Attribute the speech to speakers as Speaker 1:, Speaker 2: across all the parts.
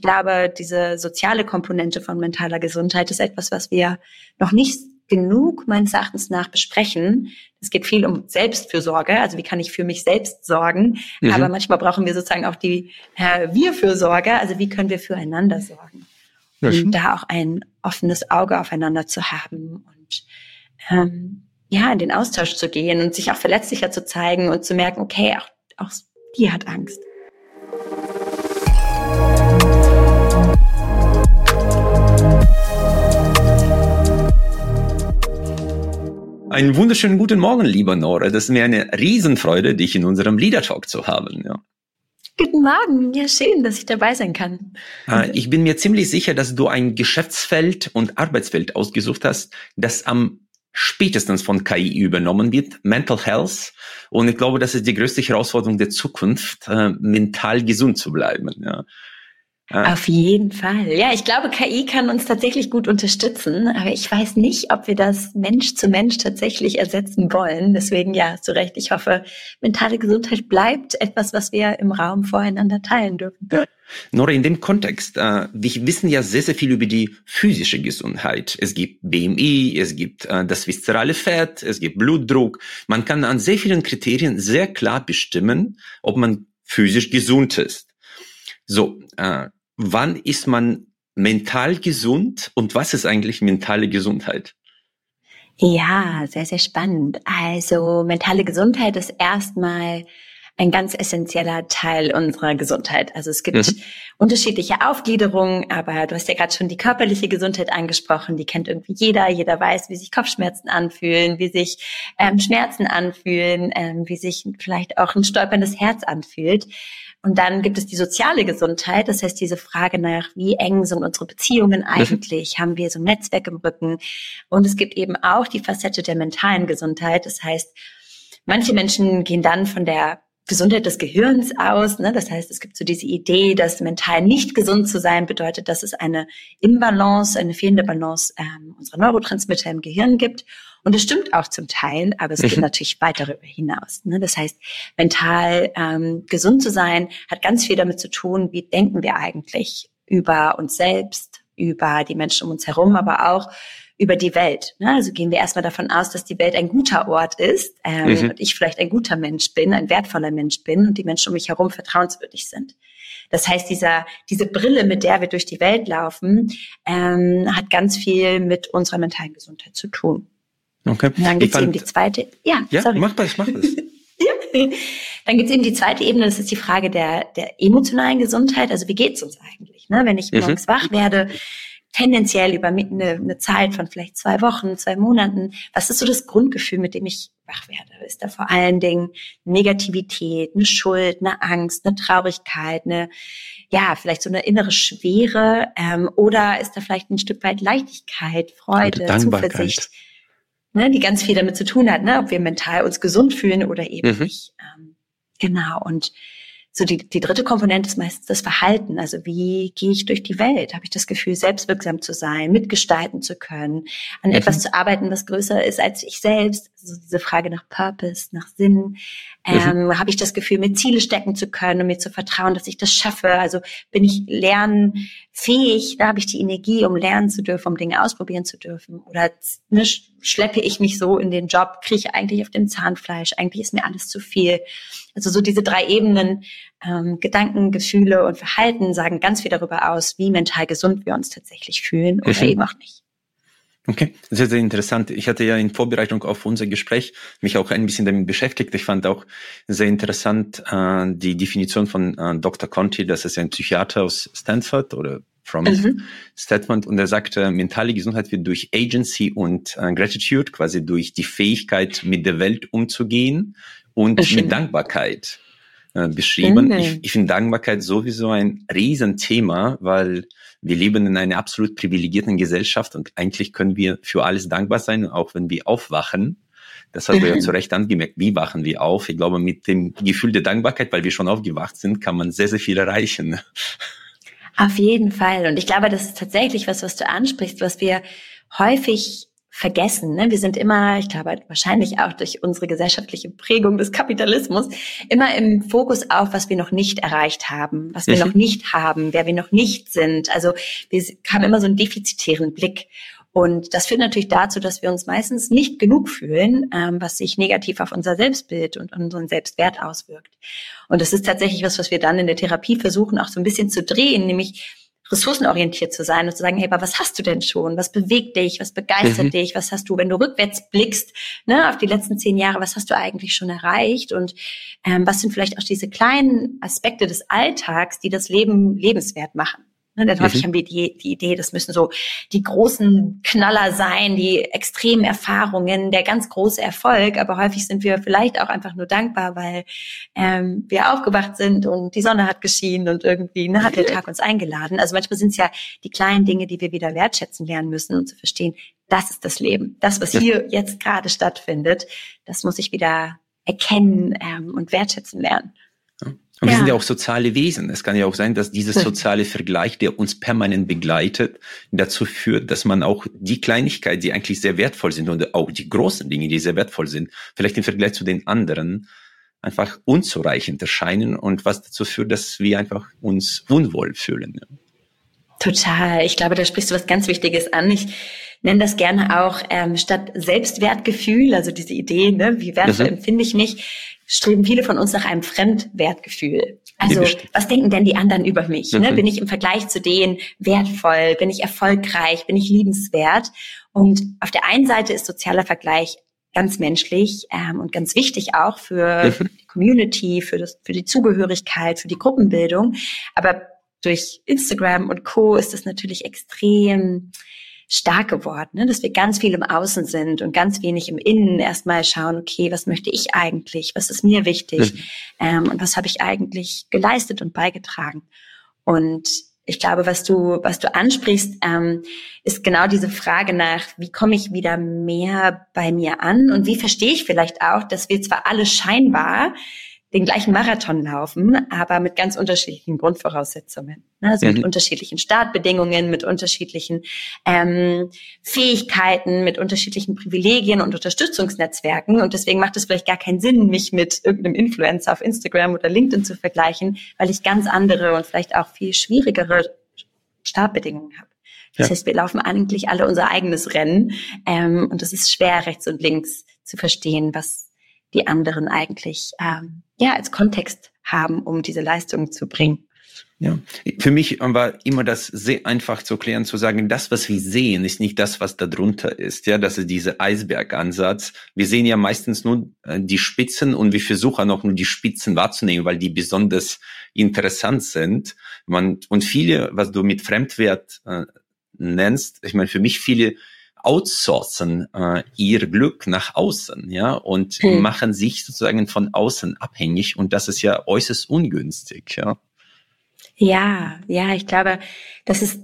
Speaker 1: ich glaube, diese soziale Komponente von mentaler Gesundheit ist etwas, was wir noch nicht genug meines Erachtens nach besprechen. Es geht viel um Selbstfürsorge, also wie kann ich für mich selbst sorgen, mhm. aber manchmal brauchen wir sozusagen auch die äh, Wir-Fürsorge, also wie können wir füreinander sorgen. Ja, und da auch ein offenes Auge aufeinander zu haben und ähm, ja, in den Austausch zu gehen und sich auch verletzlicher zu zeigen und zu merken, okay, auch, auch die hat Angst.
Speaker 2: Einen wunderschönen guten Morgen, lieber Nora. Das ist mir eine Riesenfreude, dich in unserem Leader Talk zu haben. Ja.
Speaker 1: Guten Morgen, ja schön, dass ich dabei sein kann.
Speaker 2: Äh, ich bin mir ziemlich sicher, dass du ein Geschäftsfeld und Arbeitsfeld ausgesucht hast, das am spätestens von KI übernommen wird, Mental Health. Und ich glaube, das ist die größte Herausforderung der Zukunft, äh, mental gesund zu bleiben. Ja.
Speaker 1: Auf jeden Fall. Ja, ich glaube, KI kann uns tatsächlich gut unterstützen, aber ich weiß nicht, ob wir das Mensch zu Mensch tatsächlich ersetzen wollen. Deswegen ja, zu Recht. Ich hoffe, mentale Gesundheit bleibt etwas, was wir im Raum voreinander teilen dürfen. Ja.
Speaker 2: Nora, in dem Kontext, äh, wir wissen ja sehr, sehr viel über die physische Gesundheit. Es gibt BMI, es gibt äh, das viszerale Fett, es gibt Blutdruck. Man kann an sehr vielen Kriterien sehr klar bestimmen, ob man physisch gesund ist. So, äh, wann ist man mental gesund und was ist eigentlich mentale Gesundheit?
Speaker 1: Ja, sehr, sehr spannend. Also mentale Gesundheit ist erstmal ein ganz essentieller Teil unserer Gesundheit. Also es gibt mhm. unterschiedliche Aufgliederungen, aber du hast ja gerade schon die körperliche Gesundheit angesprochen, die kennt irgendwie jeder. Jeder weiß, wie sich Kopfschmerzen anfühlen, wie sich ähm, Schmerzen anfühlen, ähm, wie sich vielleicht auch ein stolperndes Herz anfühlt. Und dann gibt es die soziale Gesundheit, das heißt diese Frage nach, wie eng sind unsere Beziehungen eigentlich, haben wir so ein Netzwerk im Rücken. Und es gibt eben auch die Facette der mentalen Gesundheit, das heißt, manche Menschen gehen dann von der Gesundheit des Gehirns aus. Ne? Das heißt, es gibt so diese Idee, dass mental nicht gesund zu sein bedeutet, dass es eine Imbalance, eine fehlende Balance ähm, unserer Neurotransmitter im Gehirn gibt. Und es stimmt auch zum Teil, aber es geht mhm. natürlich weit darüber hinaus. Ne? Das heißt, mental ähm, gesund zu sein, hat ganz viel damit zu tun, wie denken wir eigentlich über uns selbst, über die Menschen um uns herum, aber auch über die Welt. Ne? Also gehen wir erstmal davon aus, dass die Welt ein guter Ort ist ähm, mhm. und ich vielleicht ein guter Mensch bin, ein wertvoller Mensch bin und die Menschen um mich herum vertrauenswürdig sind. Das heißt, dieser, diese Brille, mit der wir durch die Welt laufen, ähm, hat ganz viel mit unserer mentalen Gesundheit zu tun. Okay. Und dann gibt es eben die zweite. Ja,
Speaker 2: ja sorry. mach das, mach das.
Speaker 1: ja. Dann gibt es eben die zweite Ebene, das ist die Frage der, der emotionalen Gesundheit. Also wie geht's uns eigentlich? Ne? Wenn ich mhm. morgens wach werde, tendenziell über eine, eine Zeit von vielleicht zwei Wochen, zwei Monaten, was ist so das Grundgefühl, mit dem ich wach werde? Ist da vor allen Dingen Negativität, eine Schuld, eine Angst, eine Traurigkeit, eine ja, vielleicht so eine innere Schwere ähm, oder ist da vielleicht ein Stück weit Leichtigkeit, Freude, Zuversicht? Ne, die ganz viel damit zu tun hat, ne, ob wir mental uns gesund fühlen oder eben mhm. nicht. Ähm, genau. Und so die, die dritte Komponente ist meistens das Verhalten. Also wie gehe ich durch die Welt? Habe ich das Gefühl, selbstwirksam zu sein, mitgestalten zu können, an mhm. etwas zu arbeiten, was größer ist als ich selbst? Also diese Frage nach Purpose, nach Sinn. Ähm, mhm. Habe ich das Gefühl, mir Ziele stecken zu können und mir zu vertrauen, dass ich das schaffe? Also bin ich lernfähig? Da habe ich die Energie, um lernen zu dürfen, um Dinge ausprobieren zu dürfen? Oder ne, schleppe ich mich so in den Job, krieche eigentlich auf dem Zahnfleisch? Eigentlich ist mir alles zu viel. Also so diese drei Ebenen, ähm, Gedanken, Gefühle und Verhalten sagen ganz viel darüber aus, wie mental gesund wir uns tatsächlich fühlen oder eben auch nicht.
Speaker 2: Okay, sehr, sehr interessant. Ich hatte ja in Vorbereitung auf unser Gespräch mich auch ein bisschen damit beschäftigt. Ich fand auch sehr interessant äh, die Definition von äh, Dr. Conti, das ist ein Psychiater aus Stanford oder from mhm. Statement und er sagte, mentale Gesundheit wird durch Agency und äh, Gratitude, quasi durch die Fähigkeit, mit der Welt umzugehen und mit Dankbarkeit äh, beschrieben. Mhm. Ich, ich finde Dankbarkeit sowieso ein Riesenthema, weil wir leben in einer absolut privilegierten Gesellschaft und eigentlich können wir für alles dankbar sein, auch wenn wir aufwachen. Das hat mhm. ja zu Recht angemerkt. Wie wachen wir auf? Ich glaube, mit dem Gefühl der Dankbarkeit, weil wir schon aufgewacht sind, kann man sehr, sehr viel erreichen.
Speaker 1: Auf jeden Fall. Und ich glaube, das ist tatsächlich was, was du ansprichst, was wir häufig vergessen. Ne? Wir sind immer, ich glaube wahrscheinlich auch durch unsere gesellschaftliche Prägung des Kapitalismus, immer im Fokus auf, was wir noch nicht erreicht haben, was wir mhm. noch nicht haben, wer wir noch nicht sind. Also wir haben immer so einen defizitären Blick. Und das führt natürlich dazu, dass wir uns meistens nicht genug fühlen, ähm, was sich negativ auf unser Selbstbild und unseren Selbstwert auswirkt. Und das ist tatsächlich was, was wir dann in der Therapie versuchen, auch so ein bisschen zu drehen, nämlich ressourcenorientiert zu sein und zu sagen, hey, aber was hast du denn schon? Was bewegt dich? Was begeistert mhm. dich? Was hast du, wenn du rückwärts blickst, ne, auf die letzten zehn Jahre, was hast du eigentlich schon erreicht? Und ähm, was sind vielleicht auch diese kleinen Aspekte des Alltags, die das Leben lebenswert machen? Ne, denn häufig mhm. haben wir die, die Idee, das müssen so die großen Knaller sein, die extremen Erfahrungen, der ganz große Erfolg. Aber häufig sind wir vielleicht auch einfach nur dankbar, weil ähm, wir aufgewacht sind und die Sonne hat geschienen und irgendwie ne, hat der Tag uns eingeladen. Also manchmal sind es ja die kleinen Dinge, die wir wieder wertschätzen lernen müssen und zu verstehen, das ist das Leben. Das, was hier jetzt gerade stattfindet, das muss ich wieder erkennen ähm, und wertschätzen lernen.
Speaker 2: Und ja. wir sind ja auch soziale Wesen. Es kann ja auch sein, dass dieses soziale Vergleich, der uns permanent begleitet, dazu führt, dass man auch die Kleinigkeit, die eigentlich sehr wertvoll sind und auch die großen Dinge, die sehr wertvoll sind, vielleicht im Vergleich zu den anderen einfach unzureichend erscheinen und was dazu führt, dass wir einfach uns unwohl fühlen.
Speaker 1: Total. Ich glaube, da sprichst du was ganz Wichtiges an. Ich nenne das gerne auch ähm, statt Selbstwertgefühl, also diese Idee, ne, wie wertvoll mhm. empfinde ich mich, streben viele von uns nach einem Fremdwertgefühl. Also was denken denn die anderen über mich? Ne? Mhm. Bin ich im Vergleich zu denen wertvoll? Bin ich erfolgreich? Bin ich liebenswert? Und auf der einen Seite ist sozialer Vergleich ganz menschlich ähm, und ganz wichtig auch für mhm. die Community, für, das, für die Zugehörigkeit, für die Gruppenbildung. Aber durch Instagram und Co. ist das natürlich extrem stark geworden, ne? dass wir ganz viel im Außen sind und ganz wenig im Innen erstmal schauen, okay, was möchte ich eigentlich, was ist mir wichtig mhm. ähm, und was habe ich eigentlich geleistet und beigetragen. Und ich glaube, was du, was du ansprichst, ähm, ist genau diese Frage nach, wie komme ich wieder mehr bei mir an und wie verstehe ich vielleicht auch, dass wir zwar alle scheinbar den gleichen Marathon laufen, aber mit ganz unterschiedlichen Grundvoraussetzungen. Ne? Also mhm. mit unterschiedlichen Startbedingungen, mit unterschiedlichen ähm, Fähigkeiten, mit unterschiedlichen Privilegien und Unterstützungsnetzwerken. Und deswegen macht es vielleicht gar keinen Sinn, mich mit irgendeinem Influencer auf Instagram oder LinkedIn zu vergleichen, weil ich ganz andere und vielleicht auch viel schwierigere Startbedingungen habe. Das ja. heißt, wir laufen eigentlich alle unser eigenes Rennen. Ähm, und es ist schwer, rechts und links zu verstehen, was die anderen eigentlich ähm, ja als Kontext haben, um diese Leistungen zu bringen.
Speaker 2: Ja, für mich war immer das sehr einfach zu klären, zu sagen, das, was wir sehen, ist nicht das, was da drunter ist. Ja, das ist dieser Eisbergansatz. Wir sehen ja meistens nur äh, die Spitzen und wir versuchen auch nur die Spitzen wahrzunehmen, weil die besonders interessant sind. Man, und viele, was du mit Fremdwert äh, nennst, ich meine, für mich viele outsourcen äh, ihr Glück nach außen, ja, und hm. machen sich sozusagen von außen abhängig und das ist ja äußerst ungünstig, ja.
Speaker 1: Ja, ja, ich glaube, das ist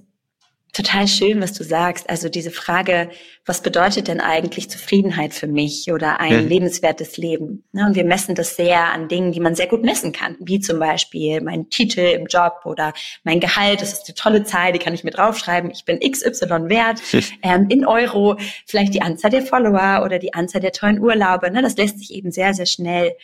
Speaker 1: total schön, was du sagst. Also diese Frage, was bedeutet denn eigentlich Zufriedenheit für mich oder ein mhm. lebenswertes Leben? Ne, und wir messen das sehr an Dingen, die man sehr gut messen kann, wie zum Beispiel mein Titel im Job oder mein Gehalt. Das ist eine tolle Zahl, die kann ich mir draufschreiben. Ich bin XY wert ähm, in Euro. Vielleicht die Anzahl der Follower oder die Anzahl der tollen Urlaube. Ne, das lässt sich eben sehr, sehr schnell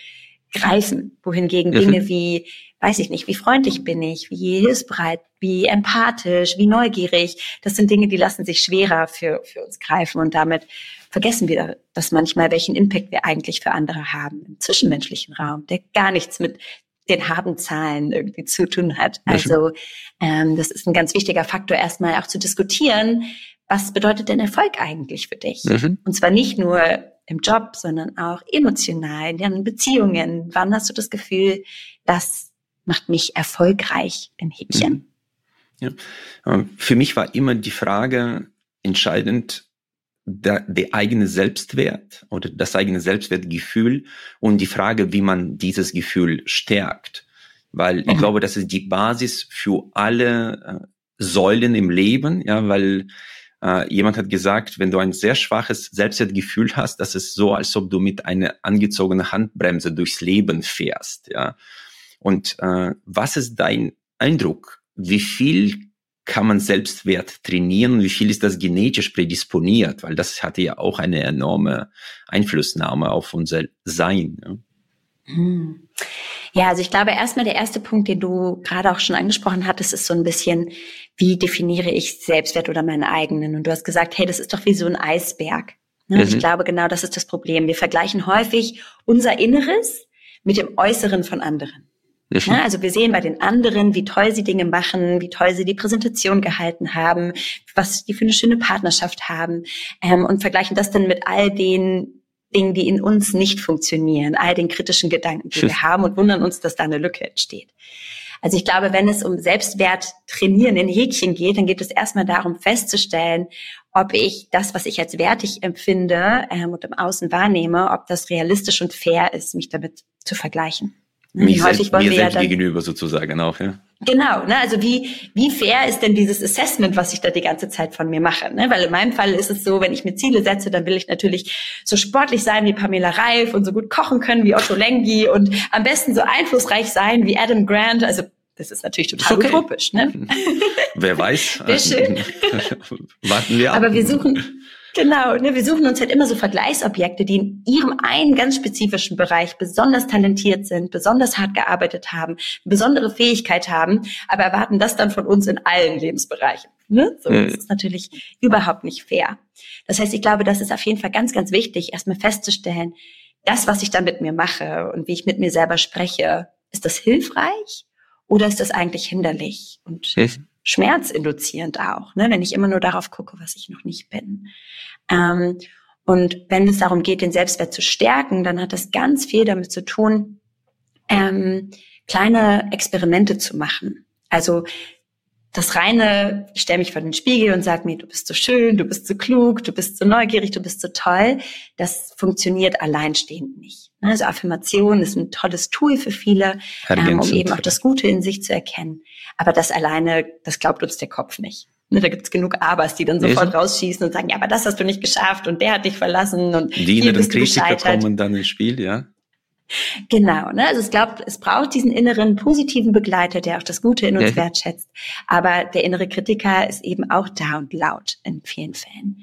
Speaker 1: greifen. Wohingegen Dinge wie weiß ich nicht, wie freundlich bin ich, wie hilfsbereit, wie empathisch, wie neugierig. Das sind Dinge, die lassen sich schwerer für, für uns greifen und damit vergessen wir das manchmal, welchen Impact wir eigentlich für andere haben im zwischenmenschlichen Raum, der gar nichts mit den harten Zahlen irgendwie zu tun hat. Also ähm, das ist ein ganz wichtiger Faktor, erstmal auch zu diskutieren, was bedeutet denn Erfolg eigentlich für dich? Mhm. Und zwar nicht nur im Job, sondern auch emotional, in deinen Beziehungen. Wann hast du das Gefühl, dass macht mich erfolgreich in Häkchen.
Speaker 2: Ja. Ähm, für mich war immer die Frage entscheidend, der, der eigene Selbstwert oder das eigene Selbstwertgefühl und die Frage, wie man dieses Gefühl stärkt. Weil ich mhm. glaube, das ist die Basis für alle äh, Säulen im Leben, ja, weil äh, jemand hat gesagt, wenn du ein sehr schwaches Selbstwertgefühl hast, das ist so, als ob du mit einer angezogenen Handbremse durchs Leben fährst, ja. Und äh, was ist dein Eindruck? Wie viel kann man Selbstwert trainieren wie viel ist das genetisch prädisponiert? Weil das hatte ja auch eine enorme Einflussnahme auf unser Sein. Ja.
Speaker 1: Hm. Ja, also ich glaube erstmal der erste Punkt, den du gerade auch schon angesprochen hattest, ist so ein bisschen, wie definiere ich Selbstwert oder meinen eigenen? Und du hast gesagt, hey, das ist doch wie so ein Eisberg. Ne? Mhm. Ich glaube, genau das ist das Problem. Wir vergleichen häufig unser Inneres mit dem Äußeren von anderen. Ja, also wir sehen bei den anderen, wie toll sie Dinge machen, wie toll sie die Präsentation gehalten haben, was die für eine schöne Partnerschaft haben ähm, und vergleichen das dann mit all den Dingen, die in uns nicht funktionieren, all den kritischen Gedanken, die wir haben und wundern uns, dass da eine Lücke entsteht. Also ich glaube, wenn es um Selbstwert trainieren in Häkchen geht, dann geht es erstmal darum festzustellen, ob ich das, was ich als wertig empfinde ähm, und im Außen wahrnehme, ob das realistisch und fair ist, mich damit zu vergleichen.
Speaker 2: Mich häufig selbst, mir ja gegenüber sozusagen auch, ja.
Speaker 1: Genau, ne? also wie, wie fair ist denn dieses Assessment, was ich da die ganze Zeit von mir mache? Ne? Weil in meinem Fall ist es so, wenn ich mir Ziele setze, dann will ich natürlich so sportlich sein wie Pamela Reif und so gut kochen können wie Otto Lengi und am besten so einflussreich sein wie Adam Grant. Also das ist natürlich total okay. utopisch. Ne?
Speaker 2: Wer weiß.
Speaker 1: Sehr schön.
Speaker 2: Warten wir ab.
Speaker 1: Aber wir suchen, Genau, ne, wir suchen uns halt immer so Vergleichsobjekte, die in ihrem einen ganz spezifischen Bereich besonders talentiert sind, besonders hart gearbeitet haben, besondere Fähigkeit haben, aber erwarten das dann von uns in allen Lebensbereichen. Ne? So, mhm. Das ist natürlich überhaupt nicht fair. Das heißt, ich glaube, das ist auf jeden Fall ganz, ganz wichtig, erstmal festzustellen, das, was ich da mit mir mache und wie ich mit mir selber spreche, ist das hilfreich oder ist das eigentlich hinderlich? Und mhm schmerzinduzierend auch, ne? wenn ich immer nur darauf gucke, was ich noch nicht bin. Ähm, und wenn es darum geht, den Selbstwert zu stärken, dann hat das ganz viel damit zu tun, ähm, kleine Experimente zu machen. Also das reine, ich stelle mich vor den Spiegel und sage mir, du bist so schön, du bist so klug, du bist so neugierig, du bist so toll, das funktioniert alleinstehend nicht. Also Affirmation ist ein tolles Tool für viele, ähm, um eben auch das Gute in sich zu erkennen. Aber das alleine, das glaubt uns der Kopf nicht. Ne, da gibt's genug Abers, die dann sofort rausschießen und sagen, ja, aber das hast du nicht geschafft und der hat dich verlassen und
Speaker 2: die inneren Kritiker kommen dann ins Spiel, ja.
Speaker 1: Genau, ne? Also es glaubt, es braucht diesen inneren positiven Begleiter, der auch das Gute in uns ja. wertschätzt. Aber der innere Kritiker ist eben auch da und laut in vielen Fällen.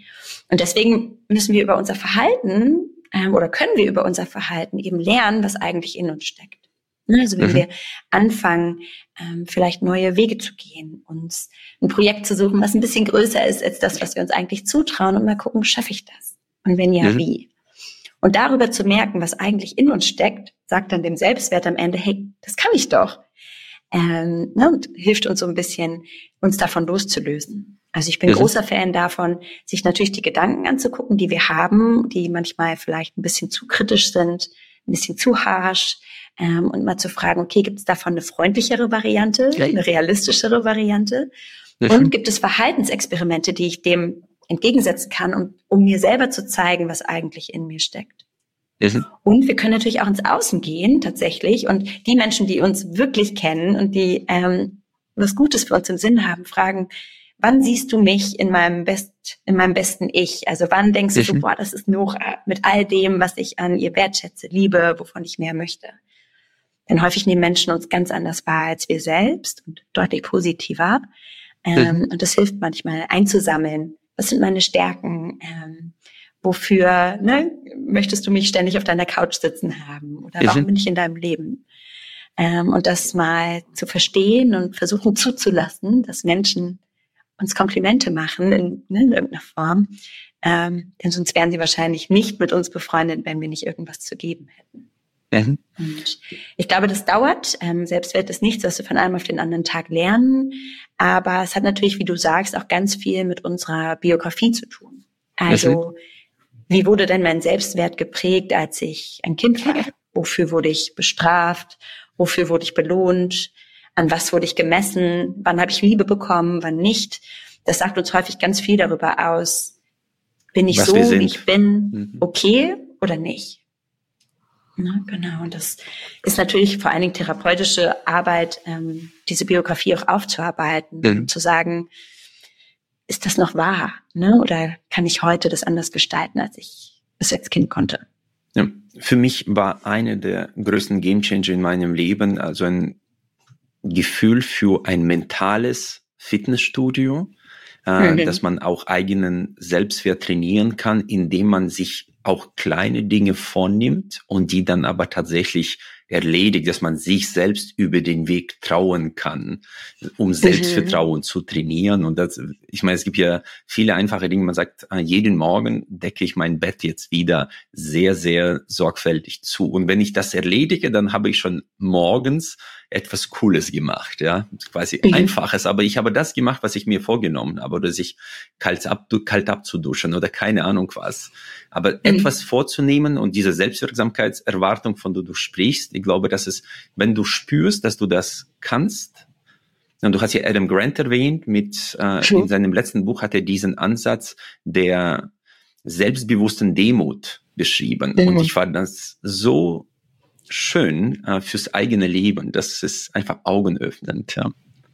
Speaker 1: Und deswegen müssen wir über unser Verhalten ähm, oder können wir über unser Verhalten eben lernen, was eigentlich in uns steckt. Ne? Also wenn mhm. wir anfangen, ähm, vielleicht neue Wege zu gehen, uns ein Projekt zu suchen, was ein bisschen größer ist als das, was wir uns eigentlich zutrauen und mal gucken, schaffe ich das? Und wenn ja, mhm. wie? Und darüber zu merken, was eigentlich in uns steckt, sagt dann dem Selbstwert am Ende, hey, das kann ich doch. Ähm, ne, und hilft uns so ein bisschen, uns davon loszulösen. Also ich bin mhm. großer Fan davon, sich natürlich die Gedanken anzugucken, die wir haben, die manchmal vielleicht ein bisschen zu kritisch sind, ein bisschen zu harsh, ähm, und mal zu fragen, okay, gibt es davon eine freundlichere Variante, okay. eine realistischere Variante? Und gibt es Verhaltensexperimente, die ich dem entgegensetzen kann, um, um mir selber zu zeigen, was eigentlich in mir steckt. Mhm. Und wir können natürlich auch ins Außen gehen, tatsächlich. Und die Menschen, die uns wirklich kennen und die ähm, was Gutes für uns im Sinn haben, fragen, wann siehst du mich in meinem best, in meinem besten Ich? Also wann denkst mhm. du, boah, das ist Nora mit all dem, was ich an ihr wertschätze, liebe, wovon ich mehr möchte? Denn häufig nehmen Menschen uns ganz anders wahr als wir selbst und deutlich positiver. Ähm, mhm. Und das hilft manchmal einzusammeln, was sind meine Stärken, ähm, wofür ne, möchtest du mich ständig auf deiner Couch sitzen haben oder warum bin ich in deinem Leben? Ähm, und das mal zu verstehen und versuchen zuzulassen, dass Menschen uns Komplimente machen in, ne, in irgendeiner Form, ähm, denn sonst wären sie wahrscheinlich nicht mit uns befreundet, wenn wir nicht irgendwas zu geben hätten. Mhm. Und ich glaube, das dauert. Ähm, Selbstwert ist nichts, was wir von einem auf den anderen Tag lernen. Aber es hat natürlich, wie du sagst, auch ganz viel mit unserer Biografie zu tun. Also, wie wurde denn mein Selbstwert geprägt, als ich ein Kind war? Wofür wurde ich bestraft? Wofür wurde ich belohnt? An was wurde ich gemessen? Wann habe ich Liebe bekommen? Wann nicht? Das sagt uns häufig ganz viel darüber aus. Bin ich was so, wie ich bin, mhm. okay oder nicht? Ne, genau, und das ist natürlich vor allen Dingen therapeutische Arbeit, ähm, diese Biografie auch aufzuarbeiten, mhm. zu sagen, ist das noch wahr? Ne? Oder kann ich heute das anders gestalten, als ich es als Kind konnte?
Speaker 2: Ja, für mich war eine der größten Gamechanger in meinem Leben, also ein Gefühl für ein mentales Fitnessstudio, äh, mhm. dass man auch eigenen Selbstwert trainieren kann, indem man sich auch kleine Dinge vornimmt und die dann aber tatsächlich erledigt, dass man sich selbst über den Weg trauen kann, um Selbstvertrauen mhm. zu trainieren. Und das, ich meine, es gibt ja viele einfache Dinge. Man sagt, äh, jeden Morgen decke ich mein Bett jetzt wieder sehr, sehr sorgfältig zu. Und wenn ich das erledige, dann habe ich schon morgens etwas Cooles gemacht, ja, quasi mhm. einfaches, aber ich habe das gemacht, was ich mir vorgenommen habe, oder sich kalt, ab, kalt abzuduschen oder keine Ahnung was. Aber mhm. etwas vorzunehmen und diese Selbstwirksamkeitserwartung, von der du sprichst, ich glaube, dass es, wenn du spürst, dass du das kannst, und du hast ja Adam Grant erwähnt, mit äh, in seinem letzten Buch hat er diesen Ansatz der selbstbewussten Demut beschrieben. Mhm. Und ich fand das so schön äh, fürs eigene Leben. Das ist einfach augenöffnend. Ja.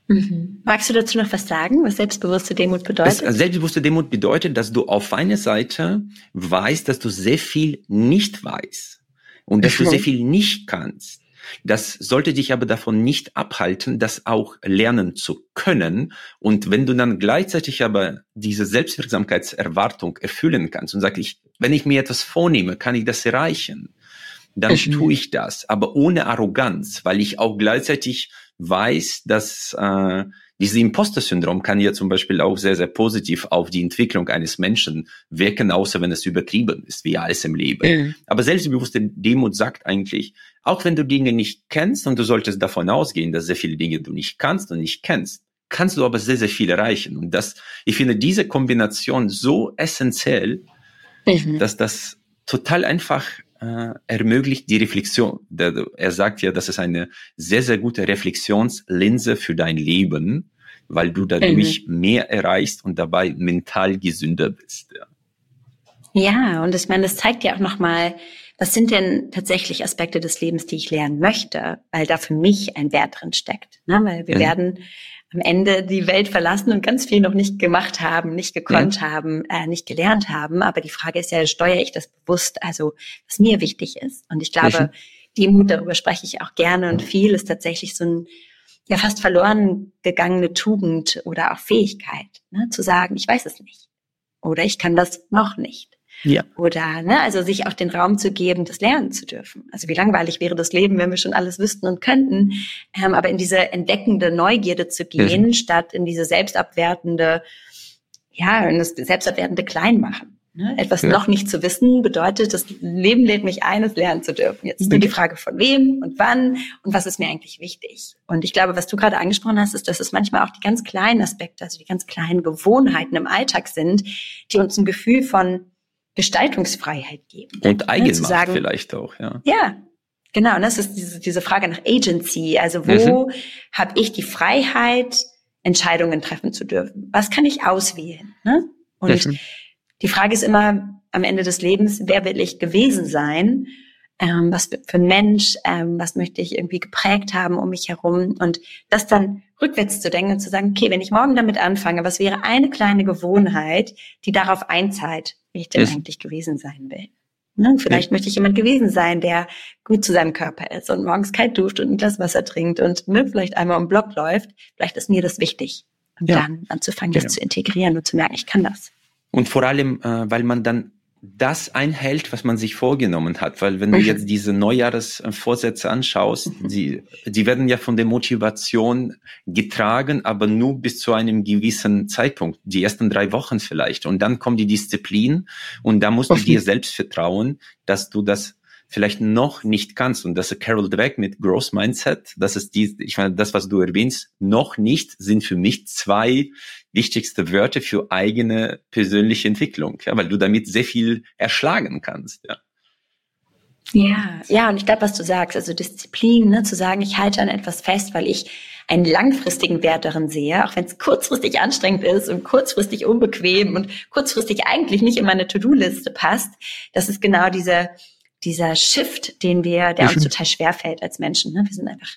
Speaker 1: Mhm. Magst du dazu noch was sagen, was selbstbewusste Demut bedeutet?
Speaker 2: Das, selbstbewusste Demut bedeutet, dass du auf einer Seite weißt, dass du sehr viel nicht weißt und dass mhm. du sehr viel nicht kannst. Das sollte dich aber davon nicht abhalten, das auch lernen zu können. Und wenn du dann gleichzeitig aber diese Selbstwirksamkeitserwartung erfüllen kannst und sagst, ich, wenn ich mir etwas vornehme, kann ich das erreichen dann mhm. tue ich das, aber ohne Arroganz, weil ich auch gleichzeitig weiß, dass äh, dieses Imposter-Syndrom kann ja zum Beispiel auch sehr, sehr positiv auf die Entwicklung eines Menschen wirken, außer wenn es übertrieben ist, wie alles im Leben. Mhm. Aber selbstbewusste Demut sagt eigentlich, auch wenn du Dinge nicht kennst und du solltest davon ausgehen, dass sehr viele Dinge du nicht kannst und nicht kennst, kannst du aber sehr, sehr viel erreichen. Und das, ich finde diese Kombination so essentiell, mhm. dass das total einfach äh, ermöglicht die Reflexion. Er sagt ja, das ist eine sehr, sehr gute Reflexionslinse für dein Leben, weil du dadurch mhm. mehr erreichst und dabei mental gesünder bist. Ja,
Speaker 1: ja und ich meine, das zeigt ja auch nochmal, was sind denn tatsächlich Aspekte des Lebens, die ich lernen möchte, weil da für mich ein Wert drin steckt. Ne? Weil wir mhm. werden am Ende die Welt verlassen und ganz viel noch nicht gemacht haben, nicht gekonnt ja. haben, äh, nicht gelernt haben. Aber die Frage ist ja, steuere ich das bewusst, also was mir wichtig ist. Und ich glaube, die Mut, darüber spreche ich auch gerne und viel, ist tatsächlich so ein ja fast verloren gegangene Tugend oder auch Fähigkeit, ne? zu sagen, ich weiß es nicht. Oder ich kann das noch nicht. Ja. Oder, ne, also sich auch den Raum zu geben, das lernen zu dürfen. Also wie langweilig wäre das Leben, wenn wir schon alles wüssten und könnten. Ähm, aber in diese entdeckende Neugierde zu gehen, mhm. statt in diese selbstabwertende, ja, in das selbstabwertende Kleinmachen. Ne? Etwas ja. noch nicht zu wissen bedeutet, das Leben lädt mich ein, es lernen zu dürfen. Jetzt ist nur die Frage von wem und wann und was ist mir eigentlich wichtig. Und ich glaube, was du gerade angesprochen hast, ist, dass es manchmal auch die ganz kleinen Aspekte, also die ganz kleinen Gewohnheiten im Alltag sind, die uns ein Gefühl von Gestaltungsfreiheit geben.
Speaker 2: Und ne, Eigenmacht sagen, vielleicht auch, ja.
Speaker 1: Ja, genau. Und das ist diese, diese Frage nach Agency. Also wo mhm. habe ich die Freiheit, Entscheidungen treffen zu dürfen? Was kann ich auswählen? Ne? Und mhm. die Frage ist immer am Ende des Lebens, wer will ich gewesen sein? Ähm, was für ein Mensch, ähm, was möchte ich irgendwie geprägt haben um mich herum und das dann rückwärts zu denken und zu sagen, okay, wenn ich morgen damit anfange, was wäre eine kleine Gewohnheit, die darauf einzahlt, wie ich denn ist. eigentlich gewesen sein will. Ne? Vielleicht ja. möchte ich jemand gewesen sein, der gut zu seinem Körper ist und morgens kalt duscht und ein Glas Wasser trinkt und ne, vielleicht einmal um Block läuft. Vielleicht ist mir das wichtig. Und ja. dann anzufangen, das zu integrieren und zu merken, ich kann das.
Speaker 2: Und vor allem, äh, weil man dann das einhält, was man sich vorgenommen hat. Weil wenn du jetzt diese Neujahresvorsätze anschaust, mhm. die, die werden ja von der Motivation getragen, aber nur bis zu einem gewissen Zeitpunkt, die ersten drei Wochen vielleicht. Und dann kommt die Disziplin und da musst du dir selbst vertrauen, dass du das vielleicht noch nicht kannst. Und das ist Carol Dweck mit Growth Mindset. Das ist die, ich meine, das, was du erwähnst, noch nicht sind für mich zwei wichtigste Wörter für eigene persönliche Entwicklung, ja, weil du damit sehr viel erschlagen kannst, ja.
Speaker 1: Ja, ja, und ich glaube, was du sagst, also Disziplin, ne, zu sagen, ich halte an etwas fest, weil ich einen langfristigen Wert darin sehe, auch wenn es kurzfristig anstrengend ist und kurzfristig unbequem und kurzfristig eigentlich nicht in meine To-Do-Liste passt, das ist genau dieser, dieser Shift, den wir, der uns total schwer fällt als Menschen. Ne? Wir sind einfach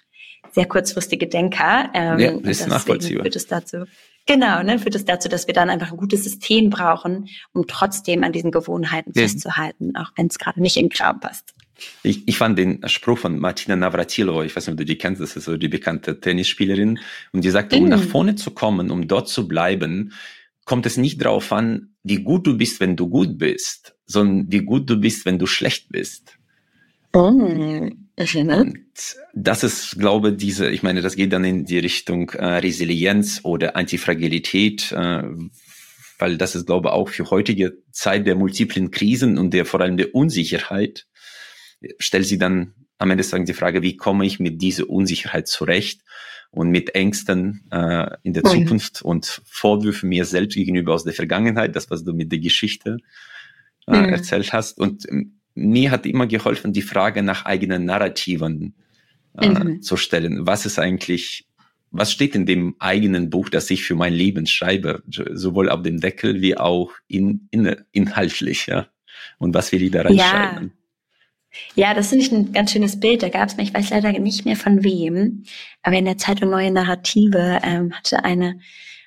Speaker 1: sehr kurzfristige Denker.
Speaker 2: Ähm, ja, das ist nachvollziehbar.
Speaker 1: Führt es dazu, genau, ne, führt es dazu, dass wir dann einfach ein gutes System brauchen, um trotzdem an diesen Gewohnheiten ja. festzuhalten, auch wenn es gerade nicht in den Kram passt.
Speaker 2: Ich, ich fand den Spruch von Martina Navratilova, ich weiß nicht, ob du die kennst, das ist so die bekannte Tennisspielerin, und die sagt, um mm. nach vorne zu kommen, um dort zu bleiben, kommt es nicht darauf an, wie gut du bist, wenn du gut bist, sondern wie gut du bist, wenn du schlecht bist.
Speaker 1: Oh, und
Speaker 2: das ist, glaube diese, ich meine, das geht dann in die Richtung äh, Resilienz oder Antifragilität, äh, weil das ist, glaube ich, auch für heutige Zeit der multiplen Krisen und der vor allem der Unsicherheit, stellt sie dann am Ende sagen die Frage, wie komme ich mit dieser Unsicherheit zurecht und mit Ängsten äh, in der mhm. Zukunft und Vorwürfen mir selbst gegenüber aus der Vergangenheit, das, was du mit der Geschichte äh, mhm. erzählt hast. Und ähm, mir hat immer geholfen, die Frage nach eigenen Narrativen äh, mhm. zu stellen. Was ist eigentlich, was steht in dem eigenen Buch, das ich für mein Leben schreibe, sowohl auf dem Deckel wie auch in, in, inhaltlich, ja? Und was will ich da reinschreiben?
Speaker 1: Ja. Ja, das finde ich ein ganz schönes Bild. Da gab es, ich weiß leider nicht mehr von wem, aber in der Zeitung Neue Narrative ähm, hatte eine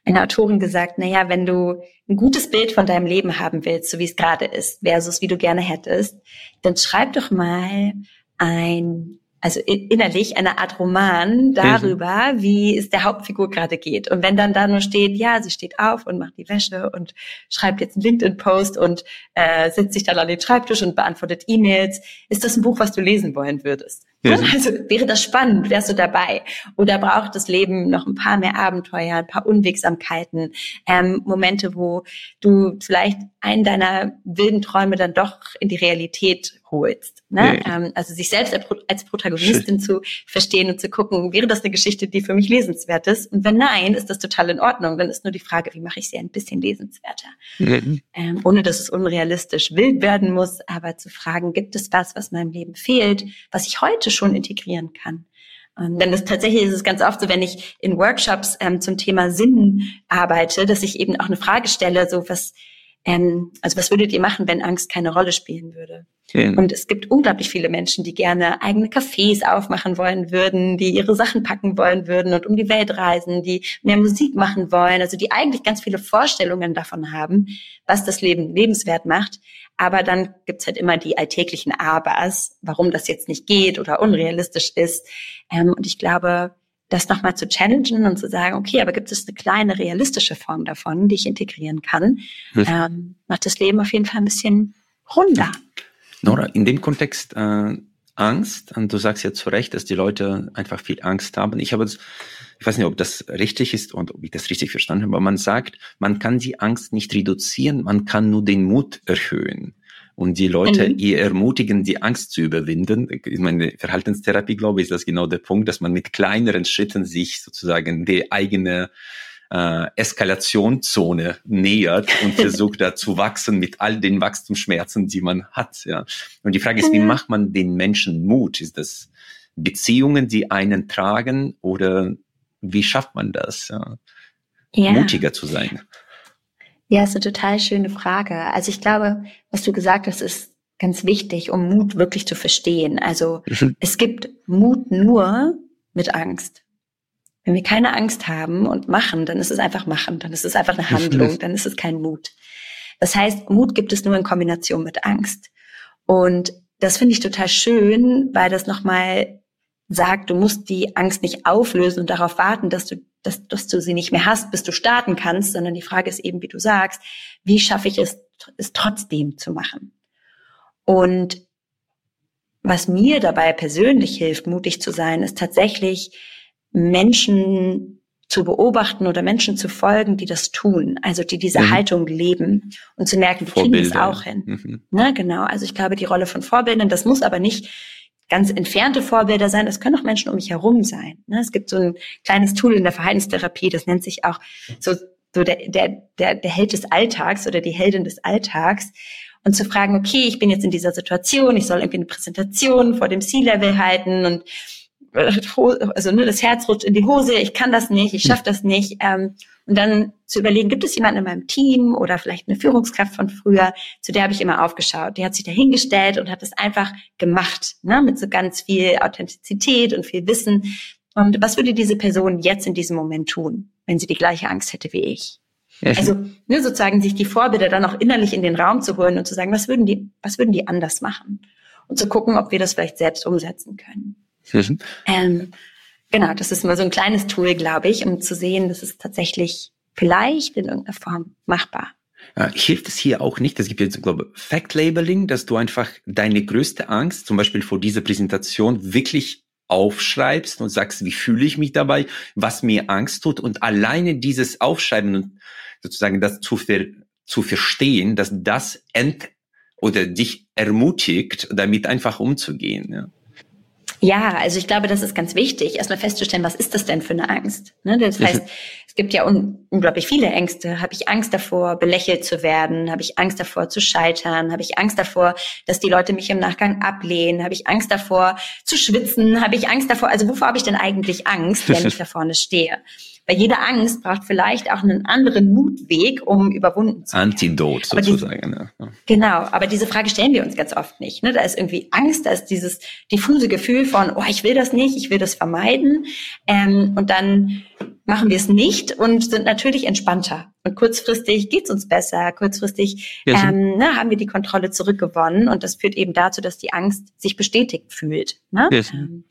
Speaker 1: eine Autorin gesagt, na ja, wenn du ein gutes Bild von deinem Leben haben willst, so wie es gerade ist, versus wie du gerne hättest, dann schreib doch mal ein also innerlich eine Art Roman darüber, mhm. wie es der Hauptfigur gerade geht. Und wenn dann da nur steht, ja, sie steht auf und macht die Wäsche und schreibt jetzt einen LinkedIn-Post und äh, setzt sich dann an den Schreibtisch und beantwortet E-Mails, ist das ein Buch, was du lesen wollen würdest? Ja. Also wäre das spannend, wärst du dabei? Oder braucht das Leben noch ein paar mehr Abenteuer, ein paar Unwegsamkeiten, ähm, Momente, wo du vielleicht einen deiner wilden Träume dann doch in die Realität holst. Ne? Ja. Ähm, also sich selbst als Protagonistin Schön. zu verstehen und zu gucken, wäre das eine Geschichte, die für mich lesenswert ist? Und wenn nein, ist das total in Ordnung. Dann ist nur die Frage, wie mache ich sie ein bisschen lesenswerter? Mhm. Ähm, ohne dass es unrealistisch wild werden muss, aber zu fragen, gibt es was, was meinem Leben fehlt, was ich heute schon integrieren kann? Ähm, denn das tatsächlich ist es ganz oft so, wenn ich in Workshops ähm, zum Thema Sinn arbeite, dass ich eben auch eine Frage stelle, so was, ähm, also was würdet ihr machen, wenn Angst keine Rolle spielen würde? Ja. Und es gibt unglaublich viele Menschen, die gerne eigene Cafés aufmachen wollen würden, die ihre Sachen packen wollen würden und um die Welt reisen, die mehr Musik machen wollen, also die eigentlich ganz viele Vorstellungen davon haben, was das Leben lebenswert macht. Aber dann gibt's halt immer die alltäglichen Abers, warum das jetzt nicht geht oder unrealistisch ist. Ähm, und ich glaube, das nochmal zu challengen und zu sagen, okay, aber gibt es eine kleine realistische Form davon, die ich integrieren kann, hm. ähm, macht das Leben auf jeden Fall ein bisschen runder.
Speaker 2: Nora, in dem Kontext äh, Angst, und du sagst ja zu Recht, dass die Leute einfach viel Angst haben. Ich habe, ich weiß nicht, ob das richtig ist und ob ich das richtig verstanden habe, aber man sagt, man kann die Angst nicht reduzieren, man kann nur den Mut erhöhen und die Leute mhm. eher ermutigen, die Angst zu überwinden. Ich meine, Verhaltenstherapie, glaube ich, ist das genau der Punkt, dass man mit kleineren Schritten sich sozusagen die eigene äh, Eskalationszone nähert und versucht da zu wachsen mit all den Wachstumsschmerzen, die man hat. Ja. Und die Frage ist, wie macht man den Menschen Mut? Ist das Beziehungen, die einen tragen oder wie schafft man das, ja? Ja. mutiger zu sein?
Speaker 1: Ja, ist eine total schöne Frage. Also ich glaube, was du gesagt hast, ist ganz wichtig, um Mut wirklich zu verstehen. Also mhm. es gibt Mut nur mit Angst. Wenn wir keine Angst haben und machen, dann ist es einfach machen, dann ist es einfach eine Handlung, dann ist es kein Mut. Das heißt, Mut gibt es nur in Kombination mit Angst. Und das finde ich total schön, weil das nochmal sagt, du musst die Angst nicht auflösen und darauf warten, dass du dass, dass du sie nicht mehr hast, bis du starten kannst, sondern die Frage ist eben, wie du sagst, wie schaffe ich es, es trotzdem zu machen? Und was mir dabei persönlich hilft, mutig zu sein, ist tatsächlich Menschen zu beobachten oder Menschen zu folgen, die das tun, also die diese mhm. Haltung leben und zu merken, die kriegen es auch hin. Mhm. Ne, genau. Also ich glaube, die Rolle von Vorbildern, das muss aber nicht ganz entfernte Vorbilder sein, es können auch Menschen um mich herum sein. Ne? Es gibt so ein kleines Tool in der Verhaltenstherapie, das nennt sich auch so, so der, der, der, der Held des Alltags oder die Heldin des Alltags. Und zu fragen, okay, ich bin jetzt in dieser Situation, ich soll irgendwie eine Präsentation vor dem C-Level halten und also ne, das Herz rutscht in die Hose, ich kann das nicht, ich schaffe das nicht. Ähm, und dann zu überlegen, gibt es jemanden in meinem Team oder vielleicht eine Führungskraft von früher, zu der habe ich immer aufgeschaut. Die hat sich dahingestellt und hat es einfach gemacht, ne, mit so ganz viel Authentizität und viel Wissen. Und was würde diese Person jetzt in diesem Moment tun, wenn sie die gleiche Angst hätte wie ich? Ja. Also ne, sozusagen sich die Vorbilder dann auch innerlich in den Raum zu holen und zu sagen, was würden die, was würden die anders machen? und zu gucken, ob wir das vielleicht selbst umsetzen können. Ähm, genau, das ist mal so ein kleines Tool, glaube ich, um zu sehen, dass es tatsächlich vielleicht in irgendeiner Form machbar.
Speaker 2: Äh, hilft es hier auch nicht, es gibt jetzt, glaube ich, Fact-Labeling, dass du einfach deine größte Angst, zum Beispiel vor dieser Präsentation, wirklich aufschreibst und sagst, wie fühle ich mich dabei, was mir Angst tut und alleine dieses Aufschreiben und sozusagen das zu, ver zu verstehen, dass das ent oder dich ermutigt, damit einfach umzugehen. Ja.
Speaker 1: Ja, also ich glaube, das ist ganz wichtig, erstmal festzustellen, was ist das denn für eine Angst? Ne? Das heißt, es gibt ja un unglaublich viele Ängste. Habe ich Angst davor, belächelt zu werden? Habe ich Angst davor, zu scheitern? Habe ich Angst davor, dass die Leute mich im Nachgang ablehnen? Habe ich Angst davor, zu schwitzen? Habe ich Angst davor, also wovor habe ich denn eigentlich Angst, wenn ich da vorne stehe? Weil jede Angst braucht vielleicht auch einen anderen Mutweg, um überwunden zu
Speaker 2: werden. Antidot sozusagen.
Speaker 1: Diese, ja. Genau, aber diese Frage stellen wir uns ganz oft nicht. Ne? Da ist irgendwie Angst, da ist dieses diffuse Gefühl von, oh, ich will das nicht, ich will das vermeiden. Ähm, und dann machen wir es nicht und sind natürlich entspannter. Und kurzfristig geht's uns besser, kurzfristig ja, ähm, ne, haben wir die Kontrolle zurückgewonnen und das führt eben dazu, dass die Angst sich bestätigt fühlt. Ne? Ja, ähm,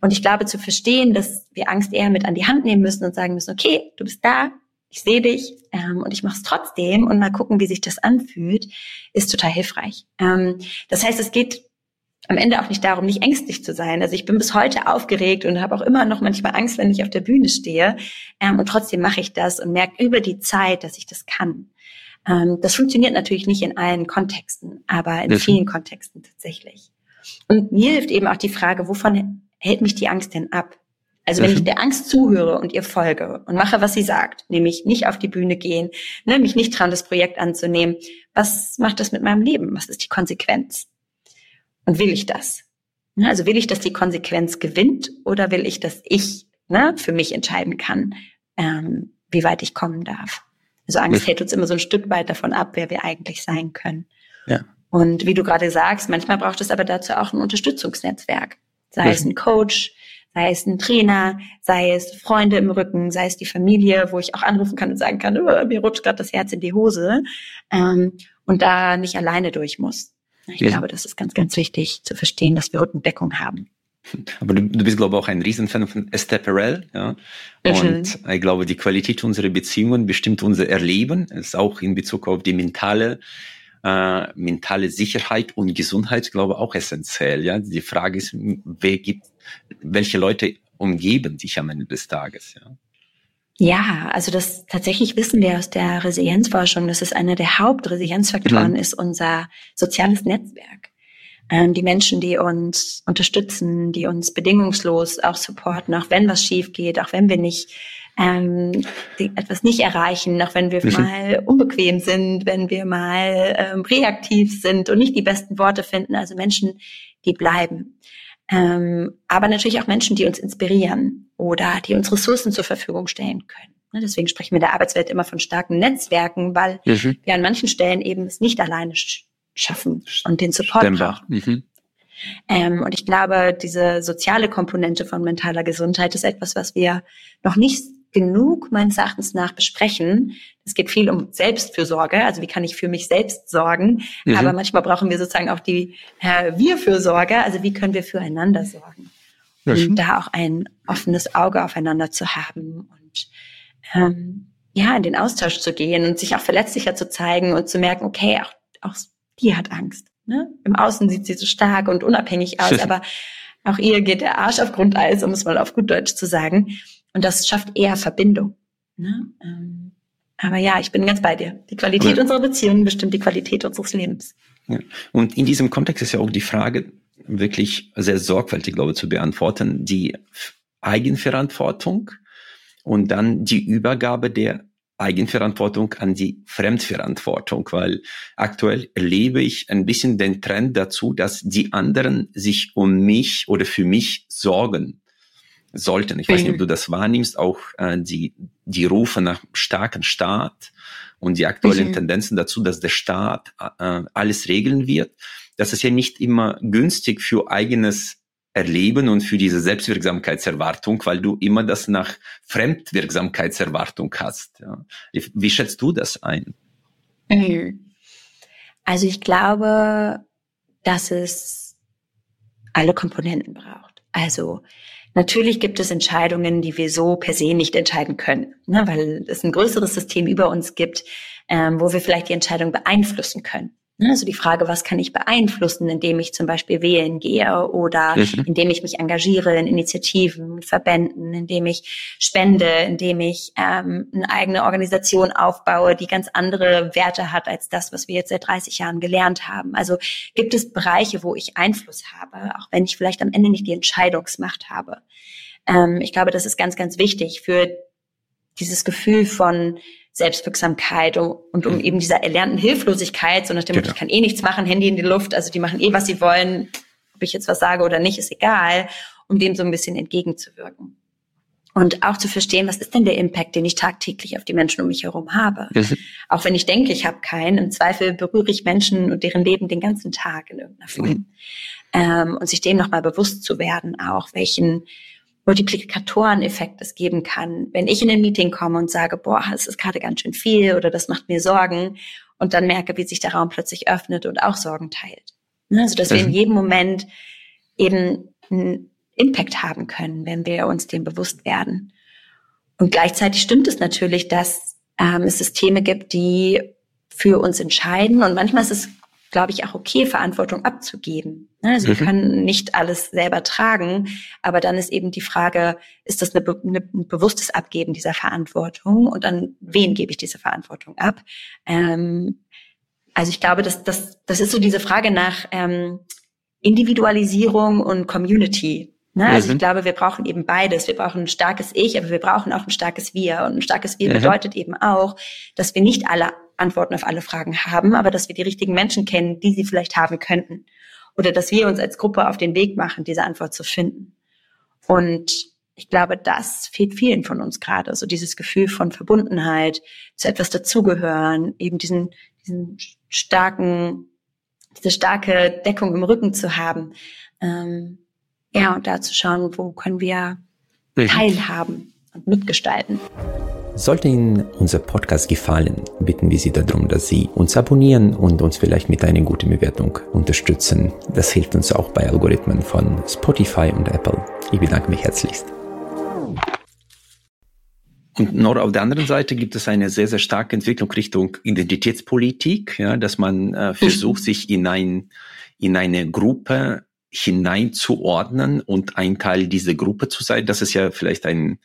Speaker 1: und ich glaube, zu verstehen, dass wir Angst eher mit an die Hand nehmen müssen und sagen müssen, okay, du bist da, ich sehe dich ähm, und ich mache es trotzdem und mal gucken, wie sich das anfühlt, ist total hilfreich. Ähm, das heißt, es geht am Ende auch nicht darum, nicht ängstlich zu sein. Also ich bin bis heute aufgeregt und habe auch immer noch manchmal Angst, wenn ich auf der Bühne stehe. Ähm, und trotzdem mache ich das und merke über die Zeit, dass ich das kann. Ähm, das funktioniert natürlich nicht in allen Kontexten, aber in vielen Kontexten tatsächlich. Und mir hilft eben auch die Frage, wovon hält mich die Angst denn ab? Also wenn ich der Angst zuhöre und ihr folge und mache, was sie sagt, nämlich nicht auf die Bühne gehen, ne, mich nicht trauen, das Projekt anzunehmen, was macht das mit meinem Leben? Was ist die Konsequenz? Und will ich das? Ne, also will ich, dass die Konsequenz gewinnt oder will ich, dass ich ne, für mich entscheiden kann, ähm, wie weit ich kommen darf? Also Angst hält uns immer so ein Stück weit davon ab, wer wir eigentlich sein können. Ja. Und wie du gerade sagst, manchmal braucht es aber dazu auch ein Unterstützungsnetzwerk sei es ein Coach, sei es ein Trainer, sei es Freunde im Rücken, sei es die Familie, wo ich auch anrufen kann und sagen kann, oh, mir rutscht gerade das Herz in die Hose ähm, und da nicht alleine durch muss. Ich ja. glaube, das ist ganz, ganz wichtig zu verstehen, dass wir Rückendeckung haben.
Speaker 2: Aber du, du bist, glaube ich, auch ein Riesenfan von Esther Perel, ja. Und ich glaube, die Qualität unserer Beziehungen bestimmt unser Erleben, ist auch in Bezug auf die mentale äh, mentale Sicherheit und Gesundheit, glaube ich, auch essentiell. Ja, die Frage ist, wer gibt, welche Leute umgeben dich am Ende des Tages. Ja.
Speaker 1: Ja, also das tatsächlich wissen wir aus der Resilienzforschung, dass es einer der Hauptresilienzfaktoren mhm. ist, unser soziales Netzwerk. Ähm, die Menschen, die uns unterstützen, die uns bedingungslos auch supporten, auch wenn was schief geht, auch wenn wir nicht ähm, etwas nicht erreichen, auch wenn wir mhm. mal unbequem sind, wenn wir mal ähm, reaktiv sind und nicht die besten Worte finden. Also Menschen, die bleiben. Ähm, aber natürlich auch Menschen, die uns inspirieren oder die uns Ressourcen zur Verfügung stellen können. Ne, deswegen sprechen wir in der Arbeitswelt immer von starken Netzwerken, weil mhm. wir an manchen Stellen eben es nicht alleine schaffen und den Support Stemmbach. brauchen. Mhm. Ähm, und ich glaube, diese soziale Komponente von mentaler Gesundheit ist etwas, was wir noch nicht genug meines Erachtens nach besprechen. Es geht viel um Selbstfürsorge, also wie kann ich für mich selbst sorgen. Mhm. Aber manchmal brauchen wir sozusagen auch die äh, Wir-Fürsorge, also wie können wir füreinander sorgen. Ja, und da auch ein offenes Auge aufeinander zu haben und ähm, ja, in den Austausch zu gehen und sich auch verletzlicher zu zeigen und zu merken, okay, auch, auch die hat Angst. Ne? Im Außen sieht sie so stark und unabhängig aus, aber auch ihr geht der Arsch auf Grundeis, um es mal auf gut Deutsch zu sagen. Und das schafft eher Verbindung. Ne? Ähm, aber ja, ich bin ganz bei dir. Die Qualität ja. unserer Beziehungen bestimmt die Qualität unseres Lebens.
Speaker 2: Ja. Und in diesem Kontext ist ja auch die Frage wirklich sehr sorgfältig, glaube ich, zu beantworten. Die Eigenverantwortung und dann die Übergabe der Eigenverantwortung an die Fremdverantwortung, weil aktuell erlebe ich ein bisschen den Trend dazu, dass die anderen sich um mich oder für mich sorgen sollten. Ich weiß nicht, ob du das wahrnimmst, auch äh, die, die Rufe nach starken Staat und die aktuellen mhm. Tendenzen dazu, dass der Staat äh, alles regeln wird. Das ist ja nicht immer günstig für eigenes Erleben und für diese Selbstwirksamkeitserwartung, weil du immer das nach Fremdwirksamkeitserwartung hast. Ja. Wie schätzt du das ein?
Speaker 1: Mhm. Also ich glaube, dass es alle Komponenten braucht. Also natürlich gibt es Entscheidungen, die wir so per se nicht entscheiden können, ne, weil es ein größeres System über uns gibt, ähm, wo wir vielleicht die Entscheidung beeinflussen können. Also die Frage, was kann ich beeinflussen, indem ich zum Beispiel wählen gehe oder mhm. indem ich mich engagiere in Initiativen, Verbänden, indem ich spende, indem ich ähm, eine eigene Organisation aufbaue, die ganz andere Werte hat als das, was wir jetzt seit 30 Jahren gelernt haben. Also gibt es Bereiche, wo ich Einfluss habe, auch wenn ich vielleicht am Ende nicht die Entscheidungsmacht habe. Ähm, ich glaube, das ist ganz, ganz wichtig für dieses Gefühl von Selbstwirksamkeit und, und um mhm. eben dieser erlernten Hilflosigkeit, so nach dem genau. Ich kann eh nichts machen, Handy in die Luft, also die machen eh, was sie wollen, ob ich jetzt was sage oder nicht, ist egal, um dem so ein bisschen entgegenzuwirken. Und auch zu verstehen, was ist denn der Impact, den ich tagtäglich auf die Menschen um mich herum habe. Mhm. Auch wenn ich denke, ich habe keinen, im Zweifel berühre ich Menschen und deren Leben den ganzen Tag in irgendeiner Form. Mhm. Ähm, und sich dem nochmal bewusst zu werden, auch welchen Multiplikatoreneffekt es geben kann, wenn ich in ein Meeting komme und sage, boah, es ist gerade ganz schön viel oder das macht mir Sorgen und dann merke, wie sich der Raum plötzlich öffnet und auch Sorgen teilt. Also, dass wir in jedem Moment eben einen Impact haben können, wenn wir uns dem bewusst werden. Und gleichzeitig stimmt es natürlich, dass ähm, es Systeme gibt, die für uns entscheiden. Und manchmal ist es glaube ich, auch okay, Verantwortung abzugeben. Also mhm. wir können nicht alles selber tragen, aber dann ist eben die Frage, ist das eine, eine, ein bewusstes Abgeben dieser Verantwortung und an wen gebe ich diese Verantwortung ab? Ähm, also ich glaube, das, das, das ist so diese Frage nach ähm, Individualisierung und Community. Ne? Also mhm. ich glaube, wir brauchen eben beides. Wir brauchen ein starkes Ich, aber wir brauchen auch ein starkes Wir. Und ein starkes Wir mhm. bedeutet eben auch, dass wir nicht alle Antworten auf alle Fragen haben, aber dass wir die richtigen Menschen kennen, die sie vielleicht haben könnten. Oder dass wir uns als Gruppe auf den Weg machen, diese Antwort zu finden. Und ich glaube, das fehlt vielen von uns gerade. So dieses Gefühl von Verbundenheit, zu etwas dazugehören, eben diesen, diesen starken, diese starke Deckung im Rücken zu haben. Ähm, ja, und da zu schauen, wo können wir teilhaben und mitgestalten.
Speaker 2: Sollte Ihnen unser Podcast gefallen, bitten wir Sie darum, dass Sie uns abonnieren und uns vielleicht mit einer guten Bewertung unterstützen. Das hilft uns auch bei Algorithmen von Spotify und Apple. Ich bedanke mich herzlichst. Und noch auf der anderen Seite gibt es eine sehr, sehr starke Entwicklung Richtung Identitätspolitik, ja, dass man äh, versucht, sich in, ein, in eine Gruppe hineinzuordnen und ein Teil dieser Gruppe zu sein. Das ist ja vielleicht ein,